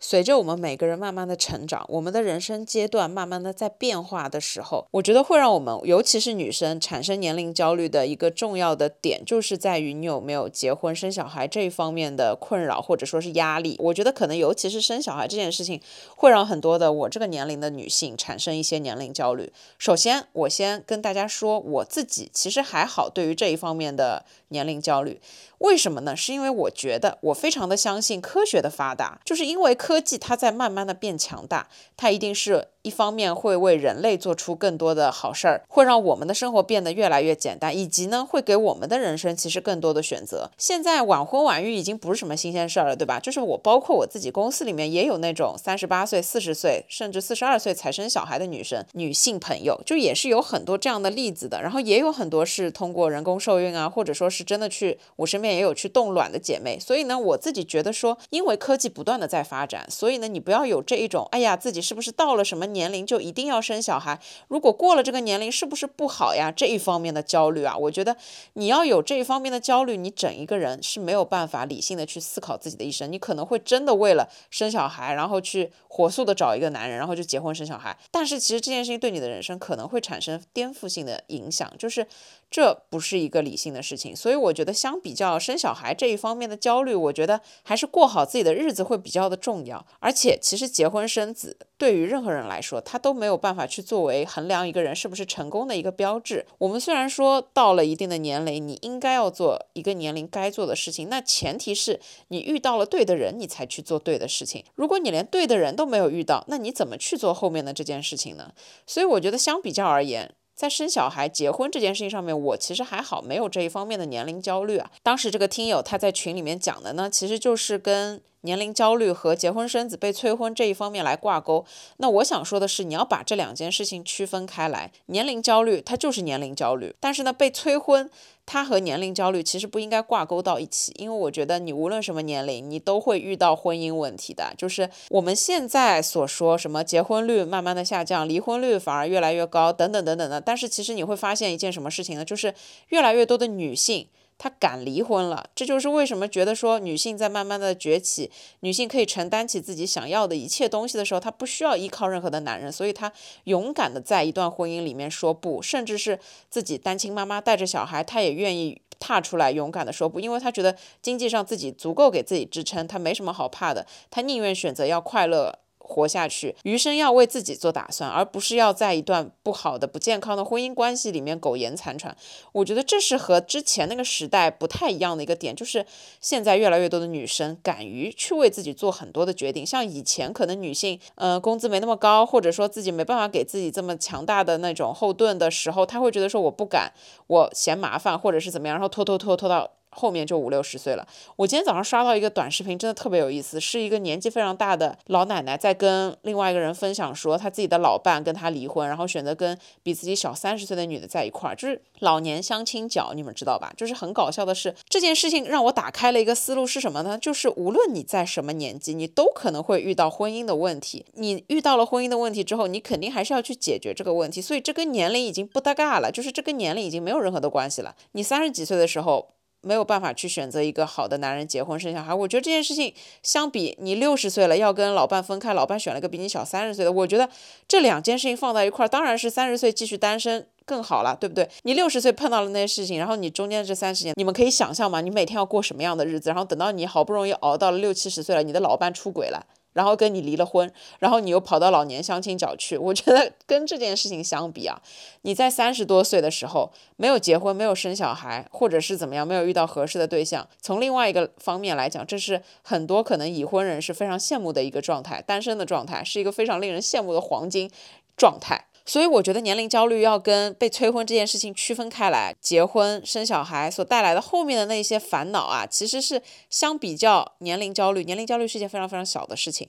随着我们每个人慢慢的成长，我们的人生阶段慢慢的在变化的时候，我觉得会让我们，尤其是女生产生年龄焦虑的一个重要的点，就是在于你有没有结婚生小孩这一方面的困扰或者说是压力。我觉得可能尤其是生小孩这件事情，会让很多的我这个年龄的女性产生一些年龄焦虑。首先，我先跟大家说，我自己其实还好，对于这一方面的年龄焦虑。为什么呢？是因为我觉得我非常的相信科学的发达，就是因为科技它在慢慢的变强大，它一定是。一方面会为人类做出更多的好事儿，会让我们的生活变得越来越简单，以及呢，会给我们的人生其实更多的选择。现在晚婚晚育已经不是什么新鲜事儿了，对吧？就是我包括我自己公司里面也有那种三十八岁、四十岁，甚至四十二岁才生小孩的女生、女性朋友，就也是有很多这样的例子的。然后也有很多是通过人工受孕啊，或者说是是真的去，我身边也有去冻卵的姐妹。所以呢，我自己觉得说，因为科技不断的在发展，所以呢，你不要有这一种，哎呀，自己是不是到了什么。年龄就一定要生小孩？如果过了这个年龄，是不是不好呀？这一方面的焦虑啊，我觉得你要有这一方面的焦虑，你整一个人是没有办法理性的去思考自己的一生。你可能会真的为了生小孩，然后去火速的找一个男人，然后就结婚生小孩。但是其实这件事情对你的人生可能会产生颠覆性的影响，就是这不是一个理性的事情。所以我觉得相比较生小孩这一方面的焦虑，我觉得还是过好自己的日子会比较的重要。而且其实结婚生子对于任何人来说，他都没有办法去作为衡量一个人是不是成功的一个标志。我们虽然说到了一定的年龄，你应该要做一个年龄该做的事情，那前提是你遇到了对的人，你才去做对的事情。如果你连对的人都没有遇到，那你怎么去做后面的这件事情呢？所以我觉得相比较而言。在生小孩、结婚这件事情上面，我其实还好，没有这一方面的年龄焦虑啊。当时这个听友他在群里面讲的呢，其实就是跟年龄焦虑和结婚生子被催婚这一方面来挂钩。那我想说的是，你要把这两件事情区分开来。年龄焦虑它就是年龄焦虑，但是呢，被催婚。它和年龄焦虑其实不应该挂钩到一起，因为我觉得你无论什么年龄，你都会遇到婚姻问题的。就是我们现在所说什么结婚率慢慢的下降，离婚率反而越来越高，等等等等的。但是其实你会发现一件什么事情呢？就是越来越多的女性。她敢离婚了，这就是为什么觉得说女性在慢慢的崛起，女性可以承担起自己想要的一切东西的时候，她不需要依靠任何的男人，所以她勇敢的在一段婚姻里面说不，甚至是自己单亲妈妈带着小孩，她也愿意踏出来勇敢的说不，因为她觉得经济上自己足够给自己支撑，她没什么好怕的，她宁愿选择要快乐。活下去，余生要为自己做打算，而不是要在一段不好的、不健康的婚姻关系里面苟延残喘。我觉得这是和之前那个时代不太一样的一个点，就是现在越来越多的女生敢于去为自己做很多的决定。像以前可能女性，呃，工资没那么高，或者说自己没办法给自己这么强大的那种后盾的时候，她会觉得说我不敢，我嫌麻烦，或者是怎么样，然后拖拖拖拖到。后面就五六十岁了。我今天早上刷到一个短视频，真的特别有意思，是一个年纪非常大的老奶奶在跟另外一个人分享说，她自己的老伴跟她离婚，然后选择跟比自己小三十岁的女的在一块儿，就是老年相亲角，你们知道吧？就是很搞笑的是，这件事情让我打开了一个思路是什么呢？就是无论你在什么年纪，你都可能会遇到婚姻的问题。你遇到了婚姻的问题之后，你肯定还是要去解决这个问题。所以这跟年龄已经不搭嘎了，就是这跟年龄已经没有任何的关系了。你三十几岁的时候。没有办法去选择一个好的男人结婚生小孩，我觉得这件事情相比你六十岁了要跟老伴分开，老伴选了个比你小三十岁的，我觉得这两件事情放在一块儿，当然是三十岁继续单身更好了，对不对？你六十岁碰到了那些事情，然后你中间这三十年，你们可以想象嘛？你每天要过什么样的日子？然后等到你好不容易熬到了六七十岁了，你的老伴出轨了。然后跟你离了婚，然后你又跑到老年相亲角去，我觉得跟这件事情相比啊，你在三十多岁的时候没有结婚，没有生小孩，或者是怎么样，没有遇到合适的对象，从另外一个方面来讲，这是很多可能已婚人士非常羡慕的一个状态，单身的状态是一个非常令人羡慕的黄金状态。所以我觉得年龄焦虑要跟被催婚这件事情区分开来，结婚生小孩所带来的后面的那些烦恼啊，其实是相比较年龄焦虑，年龄焦虑是一件非常非常小的事情。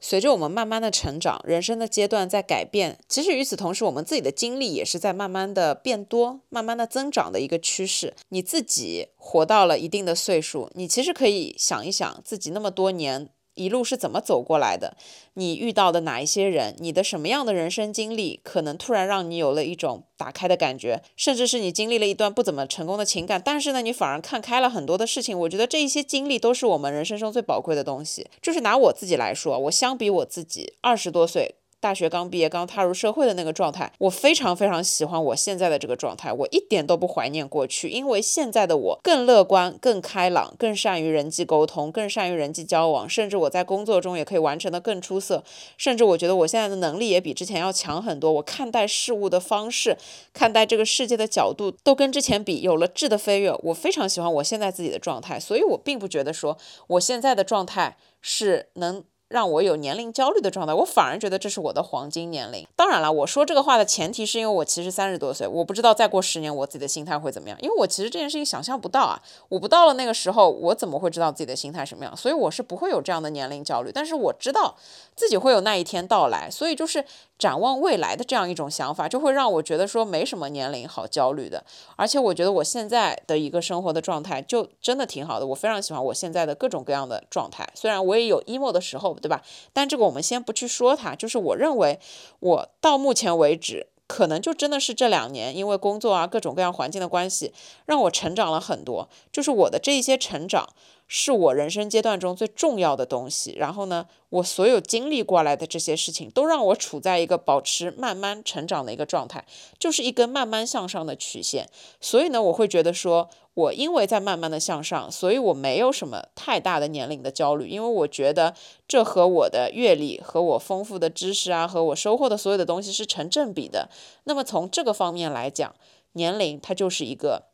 随着我们慢慢的成长，人生的阶段在改变，其实与此同时，我们自己的经历也是在慢慢的变多、慢慢的增长的一个趋势。你自己活到了一定的岁数，你其实可以想一想自己那么多年。一路是怎么走过来的？你遇到的哪一些人？你的什么样的人生经历，可能突然让你有了一种打开的感觉？甚至是你经历了一段不怎么成功的情感，但是呢，你反而看开了很多的事情。我觉得这一些经历都是我们人生中最宝贵的东西。就是拿我自己来说，我相比我自己二十多岁。大学刚毕业、刚踏入社会的那个状态，我非常非常喜欢我现在的这个状态，我一点都不怀念过去，因为现在的我更乐观、更开朗、更善于人际沟通、更善于人际交往，甚至我在工作中也可以完成的更出色，甚至我觉得我现在的能力也比之前要强很多。我看待事物的方式、看待这个世界的角度，都跟之前比有了质的飞跃。我非常喜欢我现在自己的状态，所以我并不觉得说我现在的状态是能。让我有年龄焦虑的状态，我反而觉得这是我的黄金年龄。当然了，我说这个话的前提是因为我其实三十多岁，我不知道再过十年我自己的心态会怎么样。因为我其实这件事情想象不到啊，我不到了那个时候，我怎么会知道自己的心态什么样？所以我是不会有这样的年龄焦虑。但是我知道自己会有那一天到来，所以就是展望未来的这样一种想法，就会让我觉得说没什么年龄好焦虑的。而且我觉得我现在的一个生活的状态就真的挺好的，我非常喜欢我现在的各种各样的状态。虽然我也有 emo 的时候。对吧？但这个我们先不去说它，就是我认为我到目前为止，可能就真的是这两年，因为工作啊各种各样环境的关系，让我成长了很多。就是我的这一些成长。是我人生阶段中最重要的东西。然后呢，我所有经历过来的这些事情，都让我处在一个保持慢慢成长的一个状态，就是一根慢慢向上的曲线。所以呢，我会觉得说，我因为在慢慢的向上，所以我没有什么太大的年龄的焦虑，因为我觉得这和我的阅历、和我丰富的知识啊，和我收获的所有的东西是成正比的。那么从这个方面来讲，年龄它就是一个。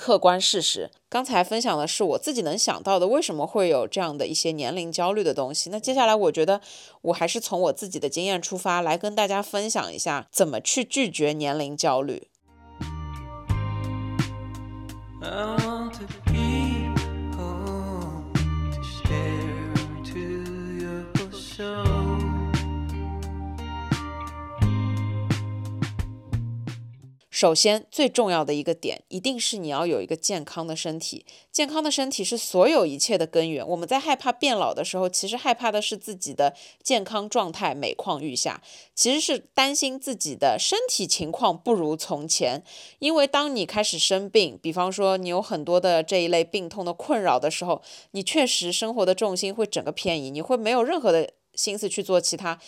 客观事实，刚才分享的是我自己能想到的，为什么会有这样的一些年龄焦虑的东西。那接下来，我觉得我还是从我自己的经验出发，来跟大家分享一下怎么去拒绝年龄焦虑。首先，最重要的一个点，一定是你要有一个健康的身体。健康的身体是所有一切的根源。我们在害怕变老的时候，其实害怕的是自己的健康状态每况愈下，其实是担心自己的身体情况不如从前。因为当你开始生病，比方说你有很多的这一类病痛的困扰的时候，你确实生活的重心会整个偏移，你会没有任何的心思去做其他。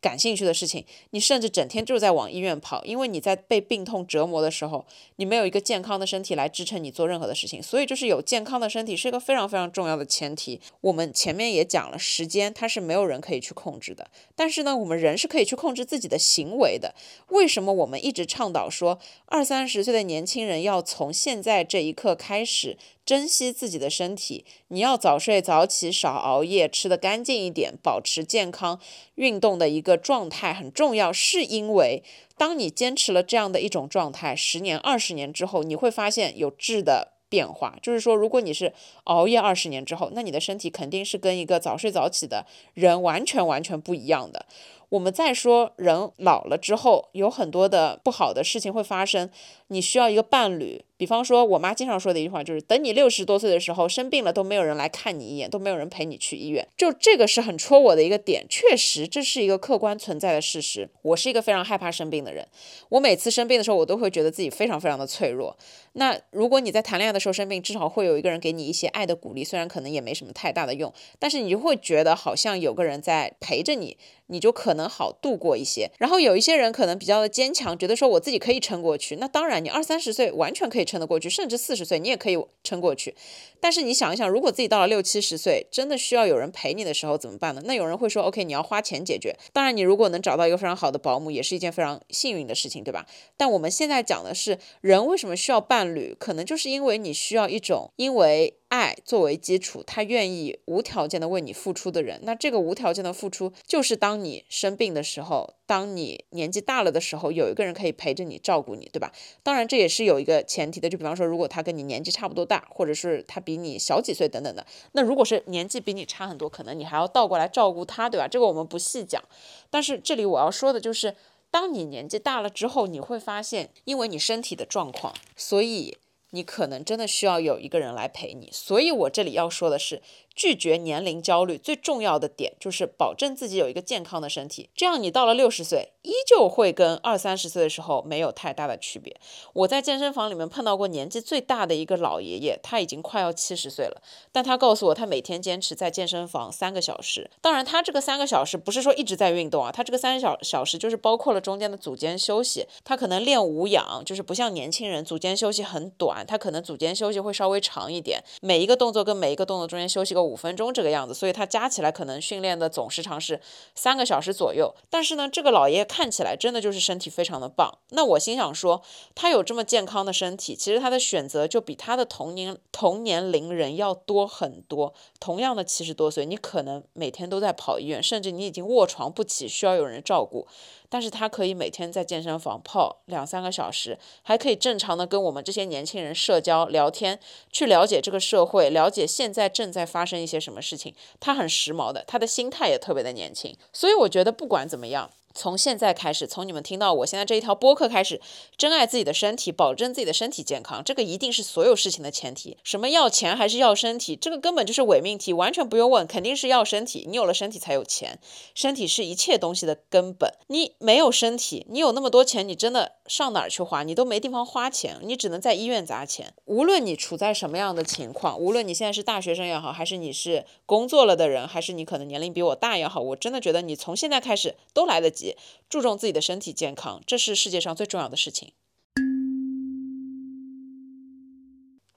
感兴趣的事情，你甚至整天就是在往医院跑，因为你在被病痛折磨的时候，你没有一个健康的身体来支撑你做任何的事情。所以，就是有健康的身体是一个非常非常重要的前提。我们前面也讲了，时间它是没有人可以去控制的，但是呢，我们人是可以去控制自己的行为的。为什么我们一直倡导说二三十岁的年轻人要从现在这一刻开始？珍惜自己的身体，你要早睡早起，少熬夜，吃得干净一点，保持健康，运动的一个状态很重要。是因为当你坚持了这样的一种状态，十年、二十年之后，你会发现有质的变化。就是说，如果你是熬夜二十年之后，那你的身体肯定是跟一个早睡早起的人完全完全不一样的。我们再说，人老了之后，有很多的不好的事情会发生，你需要一个伴侣。比方说，我妈经常说的一句话就是：“等你六十多岁的时候生病了，都没有人来看你一眼，都没有人陪你去医院。”就这个是很戳我的一个点，确实这是一个客观存在的事实。我是一个非常害怕生病的人，我每次生病的时候，我都会觉得自己非常非常的脆弱。那如果你在谈恋爱的时候生病，至少会有一个人给你一些爱的鼓励，虽然可能也没什么太大的用，但是你就会觉得好像有个人在陪着你，你就可能好度过一些。然后有一些人可能比较的坚强，觉得说我自己可以撑过去。那当然，你二三十岁完全可以。撑得过去，甚至四十岁你也可以撑过去。但是你想一想，如果自己到了六七十岁，真的需要有人陪你的时候怎么办呢？那有人会说，OK，你要花钱解决。当然，你如果能找到一个非常好的保姆，也是一件非常幸运的事情，对吧？但我们现在讲的是，人为什么需要伴侣？可能就是因为你需要一种，因为。爱作为基础，他愿意无条件的为你付出的人，那这个无条件的付出，就是当你生病的时候，当你年纪大了的时候，有一个人可以陪着你照顾你，对吧？当然，这也是有一个前提的，就比方说，如果他跟你年纪差不多大，或者是他比你小几岁等等的，那如果是年纪比你差很多，可能你还要倒过来照顾他，对吧？这个我们不细讲。但是这里我要说的就是，当你年纪大了之后，你会发现，因为你身体的状况，所以。你可能真的需要有一个人来陪你，所以我这里要说的是，拒绝年龄焦虑最重要的点就是保证自己有一个健康的身体，这样你到了六十岁依旧会跟二三十岁的时候没有太大的区别。我在健身房里面碰到过年纪最大的一个老爷爷，他已经快要七十岁了，但他告诉我他每天坚持在健身房三个小时。当然，他这个三个小时不是说一直在运动啊，他这个三小小时就是包括了中间的组间休息。他可能练无氧，就是不像年轻人组间休息很短，他可能组间休息会稍微长一点，每一个动作跟每一个动作中间休息个五分钟这个样子，所以他加起来可能训练的总时长是三个小时左右。但是呢，这个老爷爷看起来真的就是身体非常的棒。那我心想说，他有这么健康的身体，其实他的选择就比他的同年同年龄人要多很多。同样的七十多岁，你可能每天都在跑医院，甚至你已经卧床不起，需要有人照顾。但是他可以每天在健身房泡两三个小时，还可以正常的跟我们这些年轻人社交聊天，去了解这个社会，了解现在正在发生一些什么事情。他很时髦的，他的心态也特别的年轻，所以我觉得不管怎么样。从现在开始，从你们听到我现在这一条播客开始，珍爱自己的身体，保证自己的身体健康，这个一定是所有事情的前提。什么要钱还是要身体，这个根本就是伪命题，完全不用问，肯定是要身体。你有了身体才有钱，身体是一切东西的根本。你没有身体，你有那么多钱，你真的上哪儿去花？你都没地方花钱，你只能在医院砸钱。无论你处在什么样的情况，无论你现在是大学生也好，还是你是工作了的人，还是你可能年龄比我大也好，我真的觉得你从现在开始都来得及。注重自己的身体健康，这是世界上最重要的事情。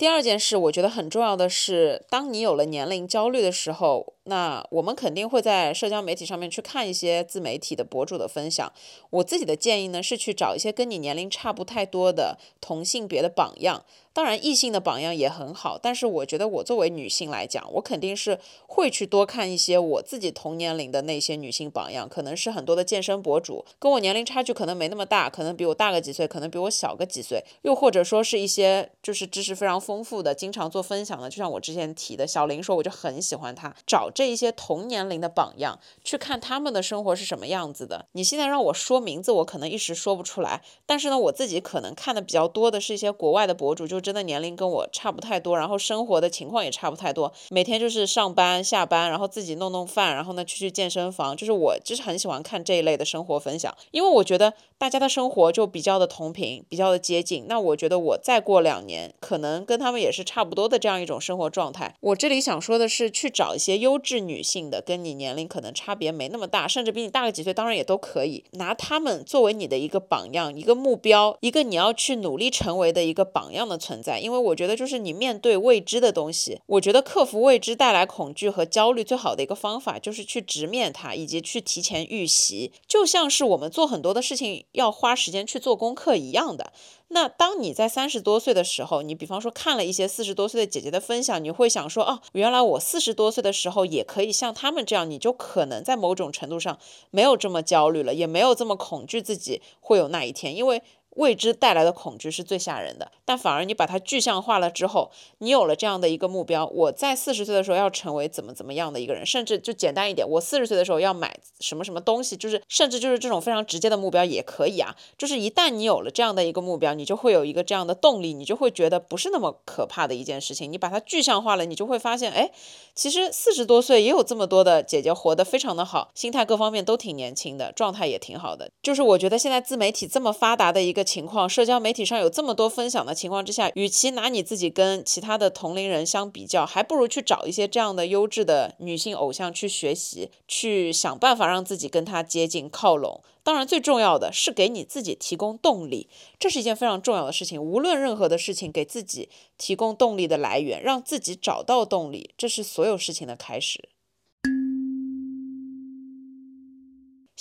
第二件事，我觉得很重要的是，当你有了年龄焦虑的时候，那我们肯定会在社交媒体上面去看一些自媒体的博主的分享。我自己的建议呢，是去找一些跟你年龄差不太多的同性别的榜样。当然，异性的榜样也很好，但是我觉得我作为女性来讲，我肯定是会去多看一些我自己同年龄的那些女性榜样，可能是很多的健身博主，跟我年龄差距可能没那么大，可能比我大个几岁，可能比我小个几岁，又或者说是一些就是知识非常丰富的，经常做分享的，就像我之前提的小林说，我就很喜欢他，找这一些同年龄的榜样去看他们的生活是什么样子的。你现在让我说名字，我可能一时说不出来，但是呢，我自己可能看的比较多的是一些国外的博主，就。真的年龄跟我差不太多，然后生活的情况也差不太多，每天就是上班下班，然后自己弄弄饭，然后呢去去健身房，就是我就是很喜欢看这一类的生活分享，因为我觉得大家的生活就比较的同频，比较的接近。那我觉得我再过两年，可能跟他们也是差不多的这样一种生活状态。我这里想说的是，去找一些优质女性的，跟你年龄可能差别没那么大，甚至比你大个几岁，当然也都可以，拿他们作为你的一个榜样，一个目标，一个你要去努力成为的一个榜样的存。存在，因为我觉得就是你面对未知的东西，我觉得克服未知带来恐惧和焦虑最好的一个方法就是去直面它，以及去提前预习，就像是我们做很多的事情要花时间去做功课一样的。那当你在三十多岁的时候，你比方说看了一些四十多岁的姐姐的分享，你会想说，哦，原来我四十多岁的时候也可以像他们这样，你就可能在某种程度上没有这么焦虑了，也没有这么恐惧自己会有那一天，因为。未知带来的恐惧是最吓人的，但反而你把它具象化了之后，你有了这样的一个目标：我在四十岁的时候要成为怎么怎么样的一个人，甚至就简单一点，我四十岁的时候要买什么什么东西，就是甚至就是这种非常直接的目标也可以啊。就是一旦你有了这样的一个目标，你就会有一个这样的动力，你就会觉得不是那么可怕的一件事情。你把它具象化了，你就会发现，哎，其实四十多岁也有这么多的姐姐活得非常的好，心态各方面都挺年轻的，状态也挺好的。就是我觉得现在自媒体这么发达的一个。情况，社交媒体上有这么多分享的情况之下，与其拿你自己跟其他的同龄人相比较，还不如去找一些这样的优质的女性偶像去学习，去想办法让自己跟她接近靠拢。当然，最重要的是给你自己提供动力，这是一件非常重要的事情。无论任何的事情，给自己提供动力的来源，让自己找到动力，这是所有事情的开始。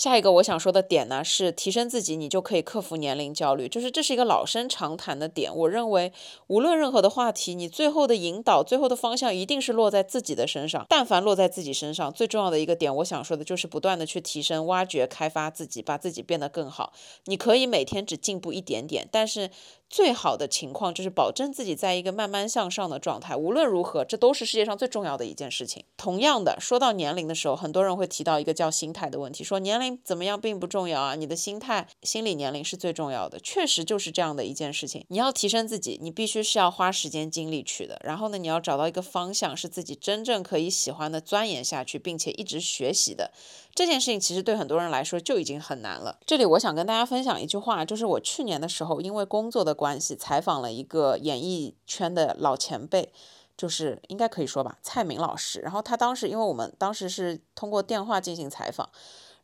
下一个我想说的点呢，是提升自己，你就可以克服年龄焦虑。就是这是一个老生常谈的点。我认为，无论任何的话题，你最后的引导、最后的方向，一定是落在自己的身上。但凡落在自己身上，最重要的一个点，我想说的就是不断的去提升、挖掘、开发自己，把自己变得更好。你可以每天只进步一点点，但是。最好的情况就是保证自己在一个慢慢向上的状态。无论如何，这都是世界上最重要的一件事情。同样的，说到年龄的时候，很多人会提到一个叫心态的问题，说年龄怎么样并不重要啊，你的心态、心理年龄是最重要的，确实就是这样的一件事情。你要提升自己，你必须是要花时间精力去的。然后呢，你要找到一个方向，是自己真正可以喜欢的，钻研下去，并且一直学习的。这件事情其实对很多人来说就已经很难了。这里我想跟大家分享一句话，就是我去年的时候，因为工作的关系，采访了一个演艺圈的老前辈。就是应该可以说吧，蔡明老师。然后他当时，因为我们当时是通过电话进行采访，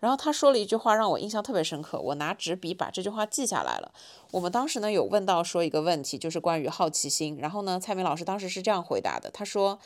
然后他说了一句话让我印象特别深刻，我拿纸笔把这句话记下来了。我们当时呢有问到说一个问题，就是关于好奇心。然后呢，蔡明老师当时是这样回答的，他说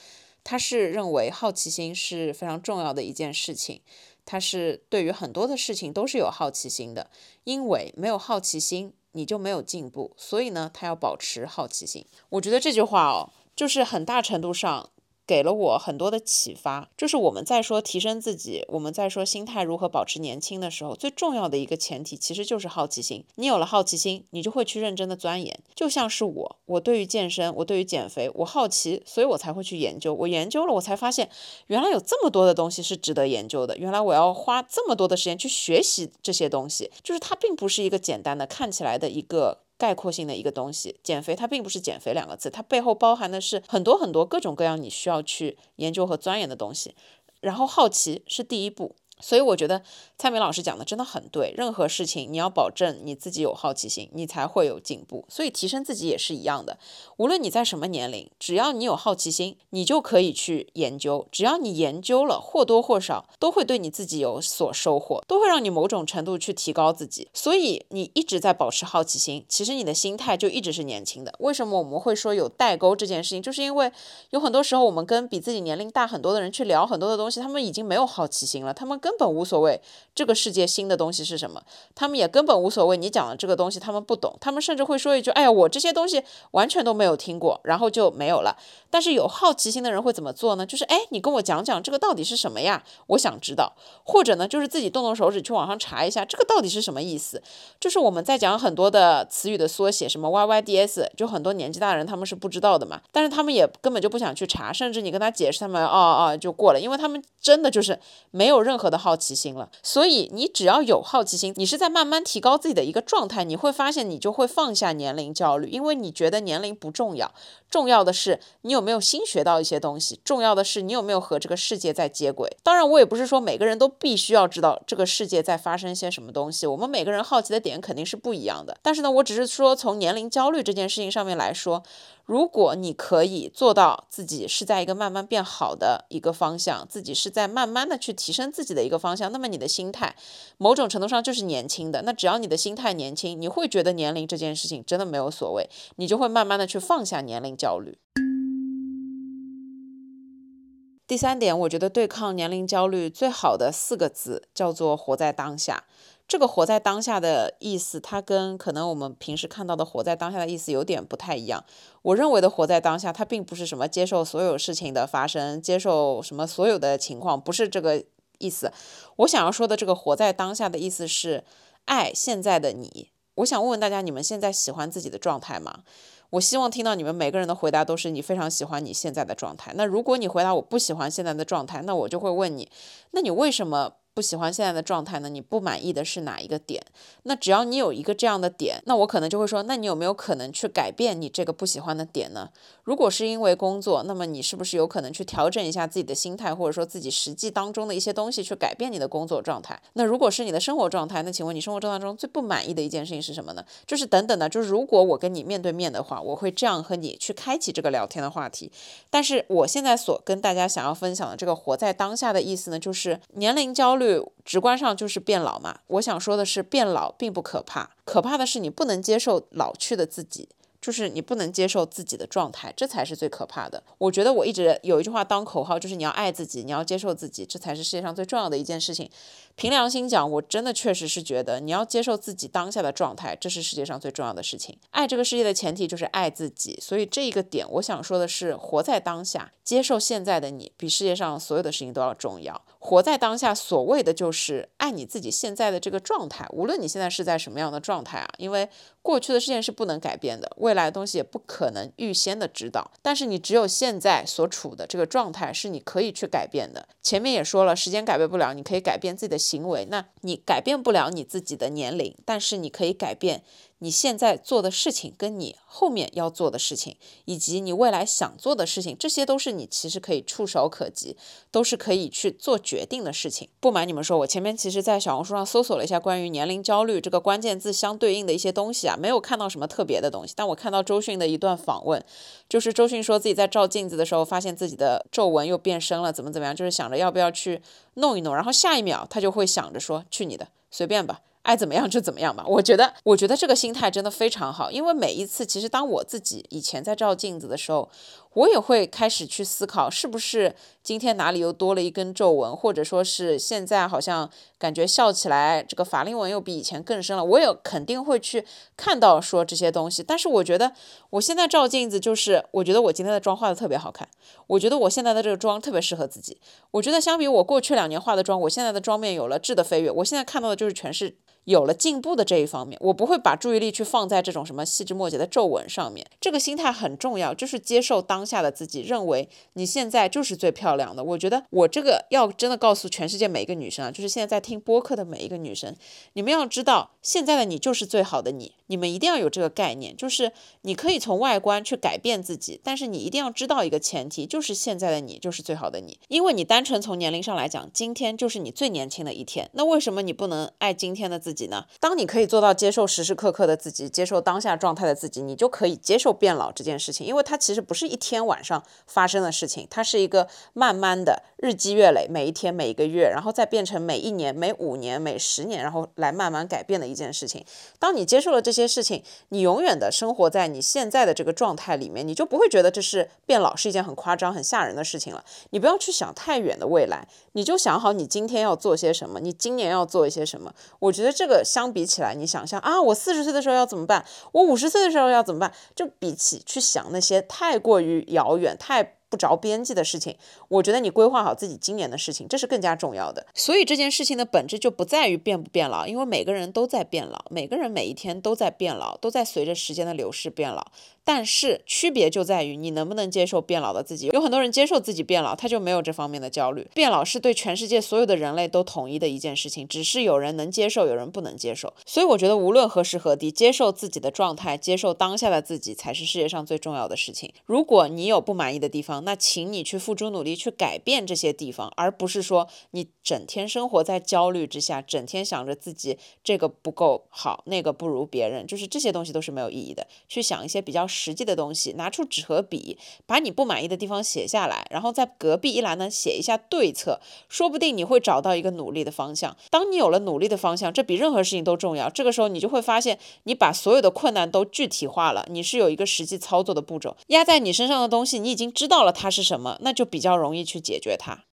他是认为好奇心是非常重要的一件事情，他是对于很多的事情都是有好奇心的，因为没有好奇心你就没有进步，所以呢他要保持好奇心。我觉得这句话哦。就是很大程度上。给了我很多的启发，就是我们在说提升自己，我们在说心态如何保持年轻的时候，最重要的一个前提其实就是好奇心。你有了好奇心，你就会去认真的钻研。就像是我，我对于健身，我对于减肥，我好奇，所以我才会去研究。我研究了，我才发现原来有这么多的东西是值得研究的。原来我要花这么多的时间去学习这些东西，就是它并不是一个简单的看起来的一个。概括性的一个东西，减肥它并不是减肥两个字，它背后包含的是很多很多各种各样你需要去研究和钻研的东西。然后好奇是第一步。所以我觉得蔡明老师讲的真的很对，任何事情你要保证你自己有好奇心，你才会有进步。所以提升自己也是一样的，无论你在什么年龄，只要你有好奇心，你就可以去研究。只要你研究了，或多或少都会对你自己有所收获，都会让你某种程度去提高自己。所以你一直在保持好奇心，其实你的心态就一直是年轻的。为什么我们会说有代沟这件事情？就是因为有很多时候我们跟比自己年龄大很多的人去聊很多的东西，他们已经没有好奇心了，他们跟根本无所谓这个世界新的东西是什么，他们也根本无所谓你讲的这个东西他们不懂，他们甚至会说一句：“哎呀，我这些东西完全都没有听过。”然后就没有了。但是有好奇心的人会怎么做呢？就是哎，你跟我讲讲这个到底是什么呀？我想知道。或者呢，就是自己动动手指去网上查一下这个到底是什么意思。就是我们在讲很多的词语的缩写，什么 YYDS，就很多年纪大的人他们是不知道的嘛。但是他们也根本就不想去查，甚至你跟他解释，他们哦哦就过了，因为他们真的就是没有任何的。好奇心了，所以你只要有好奇心，你是在慢慢提高自己的一个状态，你会发现你就会放下年龄焦虑，因为你觉得年龄不重要，重要的是你有没有新学到一些东西，重要的是你有没有和这个世界在接轨。当然，我也不是说每个人都必须要知道这个世界在发生些什么东西，我们每个人好奇的点肯定是不一样的。但是呢，我只是说从年龄焦虑这件事情上面来说。如果你可以做到自己是在一个慢慢变好的一个方向，自己是在慢慢的去提升自己的一个方向，那么你的心态某种程度上就是年轻的。那只要你的心态年轻，你会觉得年龄这件事情真的没有所谓，你就会慢慢的去放下年龄焦虑。第三点，我觉得对抗年龄焦虑最好的四个字叫做活在当下。这个活在当下的意思，它跟可能我们平时看到的活在当下的意思有点不太一样。我认为的活在当下，它并不是什么接受所有事情的发生，接受什么所有的情况，不是这个意思。我想要说的这个活在当下的意思是爱现在的你。我想问问大家，你们现在喜欢自己的状态吗？我希望听到你们每个人的回答都是你非常喜欢你现在的状态。那如果你回答我不喜欢现在的状态，那我就会问你，那你为什么？不喜欢现在的状态呢？你不满意的是哪一个点？那只要你有一个这样的点，那我可能就会说，那你有没有可能去改变你这个不喜欢的点呢？如果是因为工作，那么你是不是有可能去调整一下自己的心态，或者说自己实际当中的一些东西，去改变你的工作状态？那如果是你的生活状态，那请问你生活状态中最不满意的一件事情是什么呢？就是等等的，就是如果我跟你面对面的话，我会这样和你去开启这个聊天的话题。但是我现在所跟大家想要分享的这个活在当下的意思呢，就是年龄焦虑。直观上就是变老嘛。我想说的是，变老并不可怕，可怕的是你不能接受老去的自己。就是你不能接受自己的状态，这才是最可怕的。我觉得我一直有一句话当口号，就是你要爱自己，你要接受自己，这才是世界上最重要的一件事情。凭良心讲，我真的确实是觉得你要接受自己当下的状态，这是世界上最重要的事情。爱这个世界的前提就是爱自己，所以这一个点，我想说的是，活在当下，接受现在的你，比世界上所有的事情都要重要。活在当下，所谓的就是爱你自己现在的这个状态，无论你现在是在什么样的状态啊，因为过去的事件是不能改变的，未来的东西也不可能预先的知道。但是你只有现在所处的这个状态是你可以去改变的。前面也说了，时间改变不了，你可以改变自己的行为，那你改变不了你自己的年龄，但是你可以改变。你现在做的事情，跟你后面要做的事情，以及你未来想做的事情，这些都是你其实可以触手可及，都是可以去做决定的事情。不瞒你们说，我前面其实在小红书上搜索了一下关于年龄焦虑这个关键字相对应的一些东西啊，没有看到什么特别的东西。但我看到周迅的一段访问，就是周迅说自己在照镜子的时候，发现自己的皱纹又变深了，怎么怎么样，就是想着要不要去弄一弄，然后下一秒他就会想着说，去你的，随便吧。爱怎么样就怎么样吧，我觉得，我觉得这个心态真的非常好，因为每一次，其实当我自己以前在照镜子的时候。我也会开始去思考，是不是今天哪里又多了一根皱纹，或者说是现在好像感觉笑起来这个法令纹又比以前更深了。我也肯定会去看到说这些东西，但是我觉得我现在照镜子，就是我觉得我今天的妆化的特别好看，我觉得我现在的这个妆特别适合自己。我觉得相比我过去两年化的妆，我现在的妆面有了质的飞跃。我现在看到的就是全是有了进步的这一方面，我不会把注意力去放在这种什么细枝末节的皱纹上面。这个心态很重要，就是接受当。下的自己认为你现在就是最漂亮的。我觉得我这个要真的告诉全世界每一个女生啊，就是现在在听播客的每一个女生，你们要知道，现在的你就是最好的你。你们一定要有这个概念，就是你可以从外观去改变自己，但是你一定要知道一个前提，就是现在的你就是最好的你。因为你单纯从年龄上来讲，今天就是你最年轻的一天。那为什么你不能爱今天的自己自己呢？当你可以做到接受时时刻刻的自己，接受当下状态的自己，你就可以接受变老这件事情。因为它其实不是一天晚上发生的事情，它是一个慢慢的日积月累，每一天、每一个月，然后再变成每一年、每五年、每十年，然后来慢慢改变的一件事情。当你接受了这。些事情，你永远的生活在你现在的这个状态里面，你就不会觉得这是变老是一件很夸张、很吓人的事情了。你不要去想太远的未来，你就想好你今天要做些什么，你今年要做一些什么。我觉得这这个相比起来，你想象啊，我四十岁的时候要怎么办？我五十岁的时候要怎么办？就比起去想那些太过于遥远、太。不着边际的事情，我觉得你规划好自己今年的事情，这是更加重要的。所以这件事情的本质就不在于变不变老，因为每个人都在变老，每个人每一天都在变老，都在随着时间的流逝变老。但是区别就在于你能不能接受变老的自己。有很多人接受自己变老，他就没有这方面的焦虑。变老是对全世界所有的人类都统一的一件事情，只是有人能接受，有人不能接受。所以我觉得无论何时何地，接受自己的状态，接受当下的自己，才是世界上最重要的事情。如果你有不满意的地方，那请你去付出努力去改变这些地方，而不是说你整天生活在焦虑之下，整天想着自己这个不够好，那个不如别人，就是这些东西都是没有意义的。去想一些比较。实际的东西，拿出纸和笔，把你不满意的地方写下来，然后在隔壁一栏呢写一下对策，说不定你会找到一个努力的方向。当你有了努力的方向，这比任何事情都重要。这个时候你就会发现，你把所有的困难都具体化了，你是有一个实际操作的步骤，压在你身上的东西，你已经知道了它是什么，那就比较容易去解决它。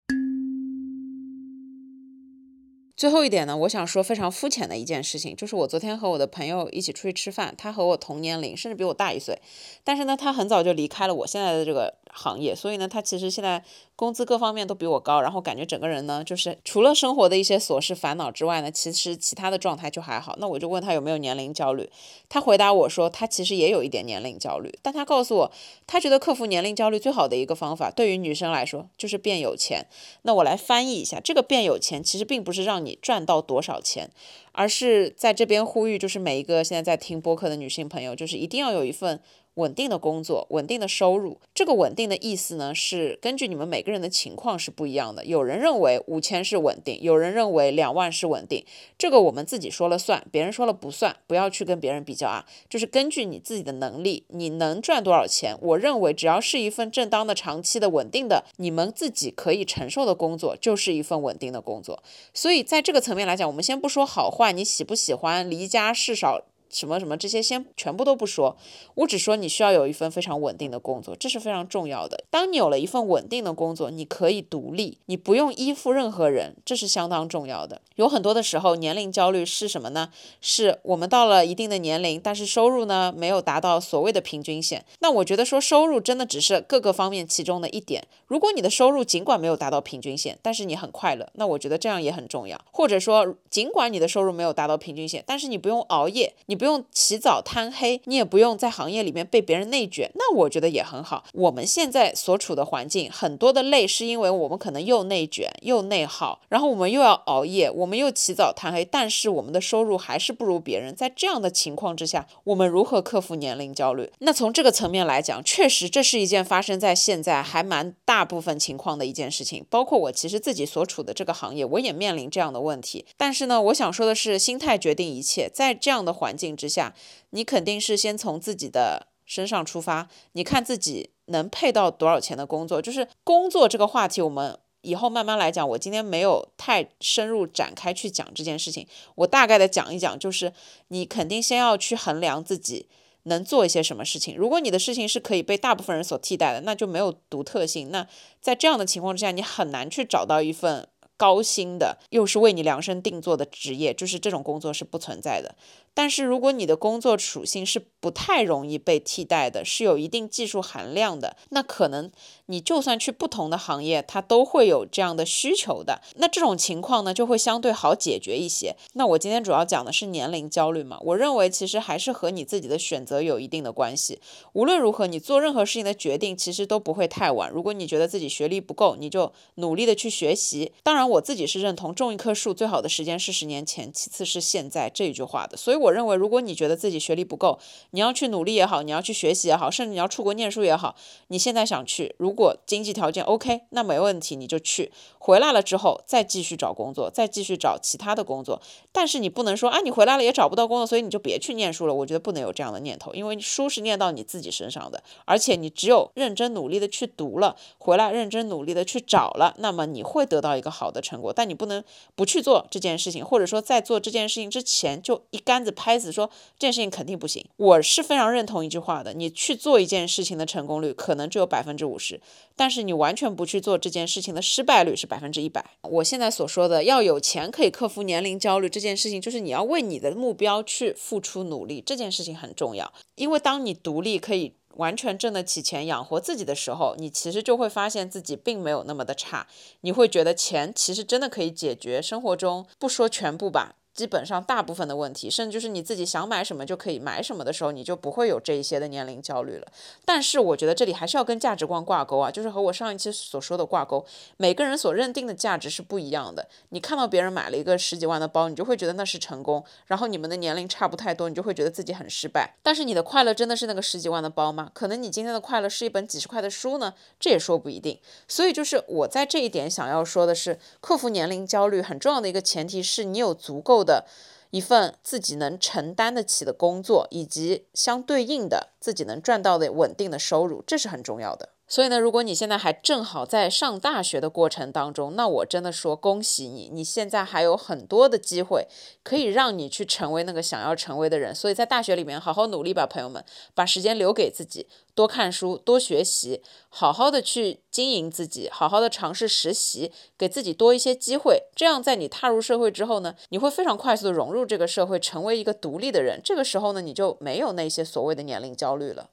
最后一点呢，我想说非常肤浅的一件事情，就是我昨天和我的朋友一起出去吃饭，他和我同年龄，甚至比我大一岁，但是呢，他很早就离开了我现在的这个。行业，所以呢，他其实现在工资各方面都比我高，然后感觉整个人呢，就是除了生活的一些琐事烦恼之外呢，其实其他的状态就还好。那我就问他有没有年龄焦虑，他回答我说他其实也有一点年龄焦虑，但他告诉我，他觉得克服年龄焦虑最好的一个方法，对于女生来说就是变有钱。那我来翻译一下，这个变有钱其实并不是让你赚到多少钱，而是在这边呼吁，就是每一个现在在听播客的女性朋友，就是一定要有一份。稳定的工作，稳定的收入，这个稳定的意思呢，是根据你们每个人的情况是不一样的。有人认为五千是稳定，有人认为两万是稳定，这个我们自己说了算，别人说了不算，不要去跟别人比较啊。就是根据你自己的能力，你能赚多少钱？我认为只要是一份正当的、长期的、稳定的，你们自己可以承受的工作，就是一份稳定的工作。所以在这个层面来讲，我们先不说好坏，你喜不喜欢离家事少。什么什么这些先全部都不说，我只说你需要有一份非常稳定的工作，这是非常重要的。当你有了一份稳定的工作，你可以独立，你不用依附任何人，这是相当重要的。有很多的时候，年龄焦虑是什么呢？是我们到了一定的年龄，但是收入呢没有达到所谓的平均线。那我觉得说收入真的只是各个方面其中的一点。如果你的收入尽管没有达到平均线，但是你很快乐，那我觉得这样也很重要。或者说，尽管你的收入没有达到平均线，但是你不用熬夜，你。不用起早贪黑，你也不用在行业里面被别人内卷，那我觉得也很好。我们现在所处的环境，很多的累是因为我们可能又内卷又内耗，然后我们又要熬夜，我们又起早贪黑，但是我们的收入还是不如别人。在这样的情况之下，我们如何克服年龄焦虑？那从这个层面来讲，确实这是一件发生在现在还蛮大部分情况的一件事情。包括我其实自己所处的这个行业，我也面临这样的问题。但是呢，我想说的是，心态决定一切。在这样的环境之下，你肯定是先从自己的身上出发，你看自己能配到多少钱的工作。就是工作这个话题，我们以后慢慢来讲。我今天没有太深入展开去讲这件事情，我大概的讲一讲，就是你肯定先要去衡量自己能做一些什么事情。如果你的事情是可以被大部分人所替代的，那就没有独特性。那在这样的情况之下，你很难去找到一份。高薪的又是为你量身定做的职业，就是这种工作是不存在的。但是如果你的工作属性是不太容易被替代的，是有一定技术含量的，那可能你就算去不同的行业，它都会有这样的需求的。那这种情况呢，就会相对好解决一些。那我今天主要讲的是年龄焦虑嘛，我认为其实还是和你自己的选择有一定的关系。无论如何，你做任何事情的决定其实都不会太晚。如果你觉得自己学历不够，你就努力的去学习。当然。我自己是认同种一棵树最好的时间是十年前，其次是现在这一句话的。所以我认为，如果你觉得自己学历不够，你要去努力也好，你要去学习也好，甚至你要出国念书也好，你现在想去，如果经济条件 OK，那没问题，你就去。回来了之后再继续找工作，再继续找其他的工作。但是你不能说，啊，你回来了也找不到工作，所以你就别去念书了。我觉得不能有这样的念头，因为书是念到你自己身上的，而且你只有认真努力的去读了，回来认真努力的去找了，那么你会得到一个好的。成果，但你不能不去做这件事情，或者说在做这件事情之前就一竿子拍死，说这件事情肯定不行。我是非常认同一句话的，你去做一件事情的成功率可能只有百分之五十，但是你完全不去做这件事情的失败率是百分之一百。我现在所说的要有钱可以克服年龄焦虑这件事情，就是你要为你的目标去付出努力，这件事情很重要，因为当你独立可以。完全挣得起钱养活自己的时候，你其实就会发现自己并没有那么的差，你会觉得钱其实真的可以解决生活中不说全部吧。基本上大部分的问题，甚至就是你自己想买什么就可以买什么的时候，你就不会有这一些的年龄焦虑了。但是我觉得这里还是要跟价值观挂钩啊，就是和我上一期所说的挂钩。每个人所认定的价值是不一样的。你看到别人买了一个十几万的包，你就会觉得那是成功，然后你们的年龄差不太多，你就会觉得自己很失败。但是你的快乐真的是那个十几万的包吗？可能你今天的快乐是一本几十块的书呢，这也说不一定。所以就是我在这一点想要说的是，克服年龄焦虑很重要的一个前提是你有足够的的。一份自己能承担得起的工作，以及相对应的自己能赚到的稳定的收入，这是很重要的。所以呢，如果你现在还正好在上大学的过程当中，那我真的说恭喜你，你现在还有很多的机会可以让你去成为那个想要成为的人。所以在大学里面好好努力吧，朋友们，把时间留给自己，多看书，多学习，好好的去经营自己，好好的尝试实习，给自己多一些机会。这样在你踏入社会之后呢，你会非常快速的融入这个社会，成为一个独立的人。这个时候呢，你就没有那些所谓的年龄焦虑了。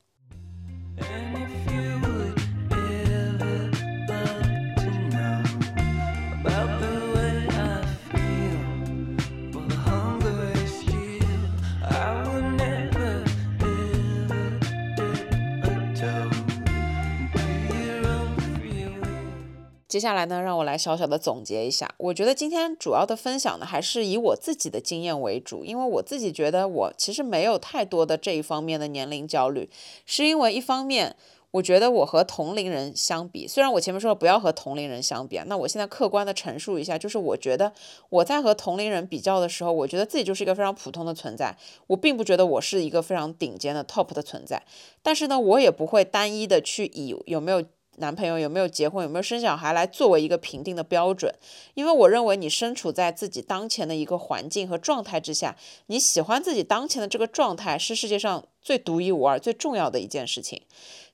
接下来呢，让我来小小的总结一下。我觉得今天主要的分享呢，还是以我自己的经验为主，因为我自己觉得我其实没有太多的这一方面的年龄焦虑，是因为一方面，我觉得我和同龄人相比，虽然我前面说了不要和同龄人相比啊，那我现在客观的陈述一下，就是我觉得我在和同龄人比较的时候，我觉得自己就是一个非常普通的存在，我并不觉得我是一个非常顶尖的 top 的存在，但是呢，我也不会单一的去以有没有。男朋友有没有结婚，有没有生小孩来作为一个评定的标准？因为我认为你身处在自己当前的一个环境和状态之下，你喜欢自己当前的这个状态是世界上最独一无二、最重要的一件事情。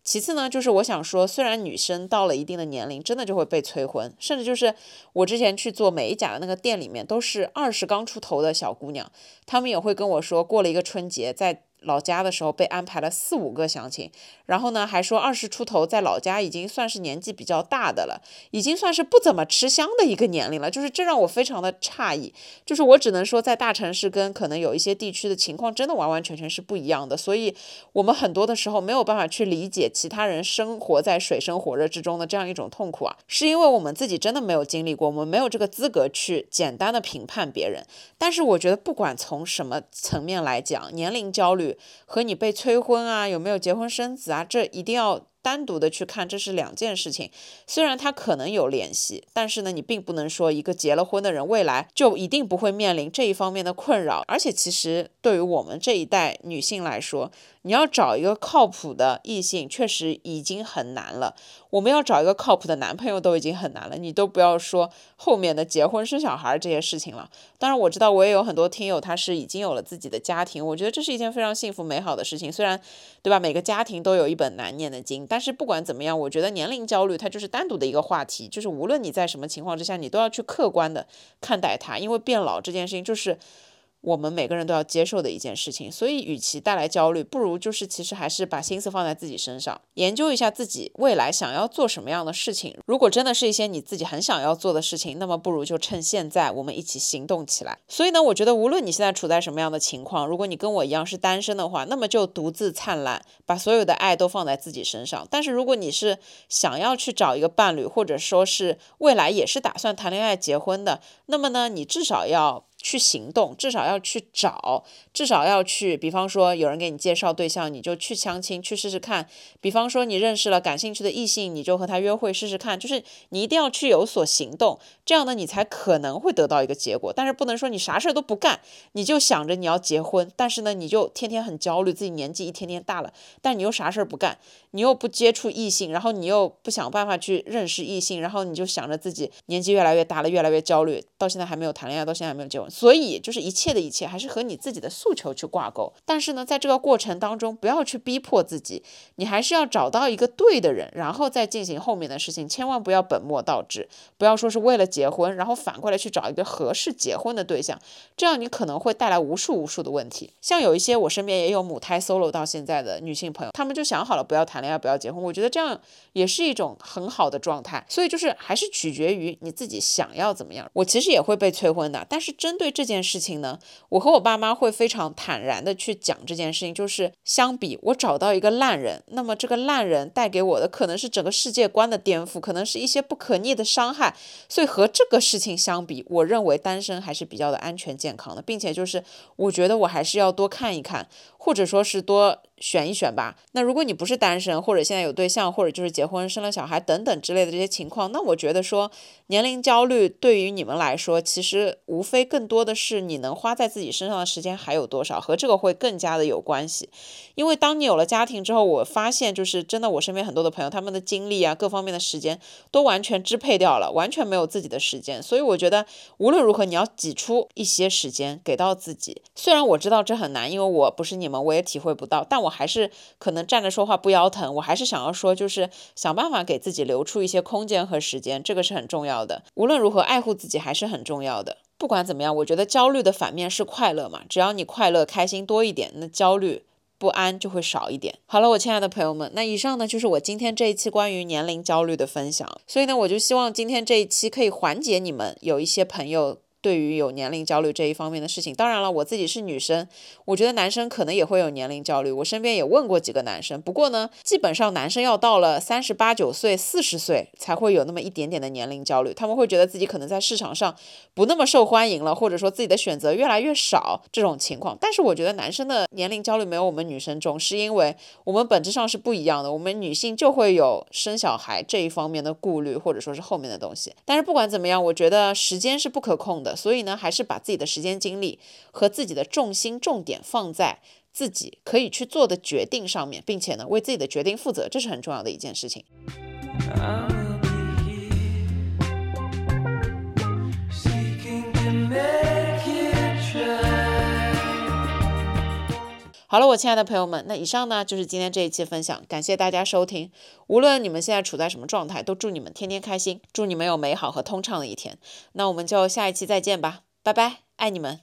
其次呢，就是我想说，虽然女生到了一定的年龄，真的就会被催婚，甚至就是我之前去做美甲的那个店里面，都是二十刚出头的小姑娘，她们也会跟我说，过了一个春节，在老家的时候被安排了四五个相亲，然后呢还说二十出头在老家已经算是年纪比较大的了，已经算是不怎么吃香的一个年龄了，就是这让我非常的诧异。就是我只能说在大城市跟可能有一些地区的情况真的完完全全是不一样的，所以我们很多的时候没有办法去理解其他人生活在水深火热之中的这样一种痛苦啊，是因为我们自己真的没有经历过，我们没有这个资格去简单的评判别人。但是我觉得不管从什么层面来讲，年龄焦虑和你被催婚啊，有没有结婚生子啊，这一定要。单独的去看，这是两件事情。虽然它可能有联系，但是呢，你并不能说一个结了婚的人未来就一定不会面临这一方面的困扰。而且，其实对于我们这一代女性来说，你要找一个靠谱的异性，确实已经很难了。我们要找一个靠谱的男朋友都已经很难了，你都不要说后面的结婚生小孩这些事情了。当然，我知道我也有很多听友，他是已经有了自己的家庭，我觉得这是一件非常幸福美好的事情。虽然，对吧？每个家庭都有一本难念的经，但是不管怎么样，我觉得年龄焦虑它就是单独的一个话题，就是无论你在什么情况之下，你都要去客观的看待它，因为变老这件事情就是。我们每个人都要接受的一件事情，所以与其带来焦虑，不如就是其实还是把心思放在自己身上，研究一下自己未来想要做什么样的事情。如果真的是一些你自己很想要做的事情，那么不如就趁现在我们一起行动起来。所以呢，我觉得无论你现在处在什么样的情况，如果你跟我一样是单身的话，那么就独自灿烂，把所有的爱都放在自己身上。但是如果你是想要去找一个伴侣，或者说是未来也是打算谈恋爱结婚的，那么呢，你至少要。去行动，至少要去找，至少要去。比方说，有人给你介绍对象，你就去相亲，去试试看。比方说，你认识了感兴趣的异性，你就和他约会试试看。就是你一定要去有所行动，这样呢，你才可能会得到一个结果。但是不能说你啥事儿都不干，你就想着你要结婚，但是呢，你就天天很焦虑，自己年纪一天天大了，但你又啥事儿不干，你又不接触异性，然后你又不想办法去认识异性，然后你就想着自己年纪越来越大了，越来越焦虑，到现在还没有谈恋爱，到现在还没有结婚。所以，就是一切的一切还是和你自己的诉求去挂钩。但是呢，在这个过程当中，不要去逼迫自己，你还是要找到一个对的人，然后再进行后面的事情。千万不要本末倒置，不要说是为了结婚，然后反过来去找一个合适结婚的对象，这样你可能会带来无数无数的问题。像有一些我身边也有母胎 solo 到现在的女性朋友，她们就想好了不要谈恋爱，不要结婚。我觉得这样也是一种很好的状态。所以就是还是取决于你自己想要怎么样。我其实也会被催婚的，但是针对对这件。事情呢，我和我爸妈会非常坦然的去讲这件事情，就是相比我找到一个烂人，那么这个烂人带给我的可能是整个世界观的颠覆，可能是一些不可逆的伤害，所以和这个事情相比，我认为单身还是比较的安全健康的，并且就是我觉得我还是要多看一看，或者说是多。选一选吧。那如果你不是单身，或者现在有对象，或者就是结婚生了小孩等等之类的这些情况，那我觉得说年龄焦虑对于你们来说，其实无非更多的是你能花在自己身上的时间还有多少，和这个会更加的有关系。因为当你有了家庭之后，我发现就是真的，我身边很多的朋友，他们的精力啊，各方面的时间都完全支配掉了，完全没有自己的时间。所以我觉得无论如何，你要挤出一些时间给到自己。虽然我知道这很难，因为我不是你们，我也体会不到，但我。还是可能站着说话不腰疼，我还是想要说，就是想办法给自己留出一些空间和时间，这个是很重要的。无论如何，爱护自己还是很重要的。不管怎么样，我觉得焦虑的反面是快乐嘛，只要你快乐开心多一点，那焦虑不安就会少一点。好了，我亲爱的朋友们，那以上呢就是我今天这一期关于年龄焦虑的分享。所以呢，我就希望今天这一期可以缓解你们有一些朋友。对于有年龄焦虑这一方面的事情，当然了，我自己是女生，我觉得男生可能也会有年龄焦虑。我身边也问过几个男生，不过呢，基本上男生要到了三十八九岁、四十岁才会有那么一点点的年龄焦虑。他们会觉得自己可能在市场上不那么受欢迎了，或者说自己的选择越来越少这种情况。但是我觉得男生的年龄焦虑没有我们女生重，是因为我们本质上是不一样的。我们女性就会有生小孩这一方面的顾虑，或者说是后面的东西。但是不管怎么样，我觉得时间是不可控的。所以呢，还是把自己的时间精力和自己的重心重点放在自己可以去做的决定上面，并且呢，为自己的决定负责，这是很重要的一件事情。好了，我亲爱的朋友们，那以上呢就是今天这一期分享，感谢大家收听。无论你们现在处在什么状态，都祝你们天天开心，祝你们有美好和通畅的一天。那我们就下一期再见吧，拜拜，爱你们。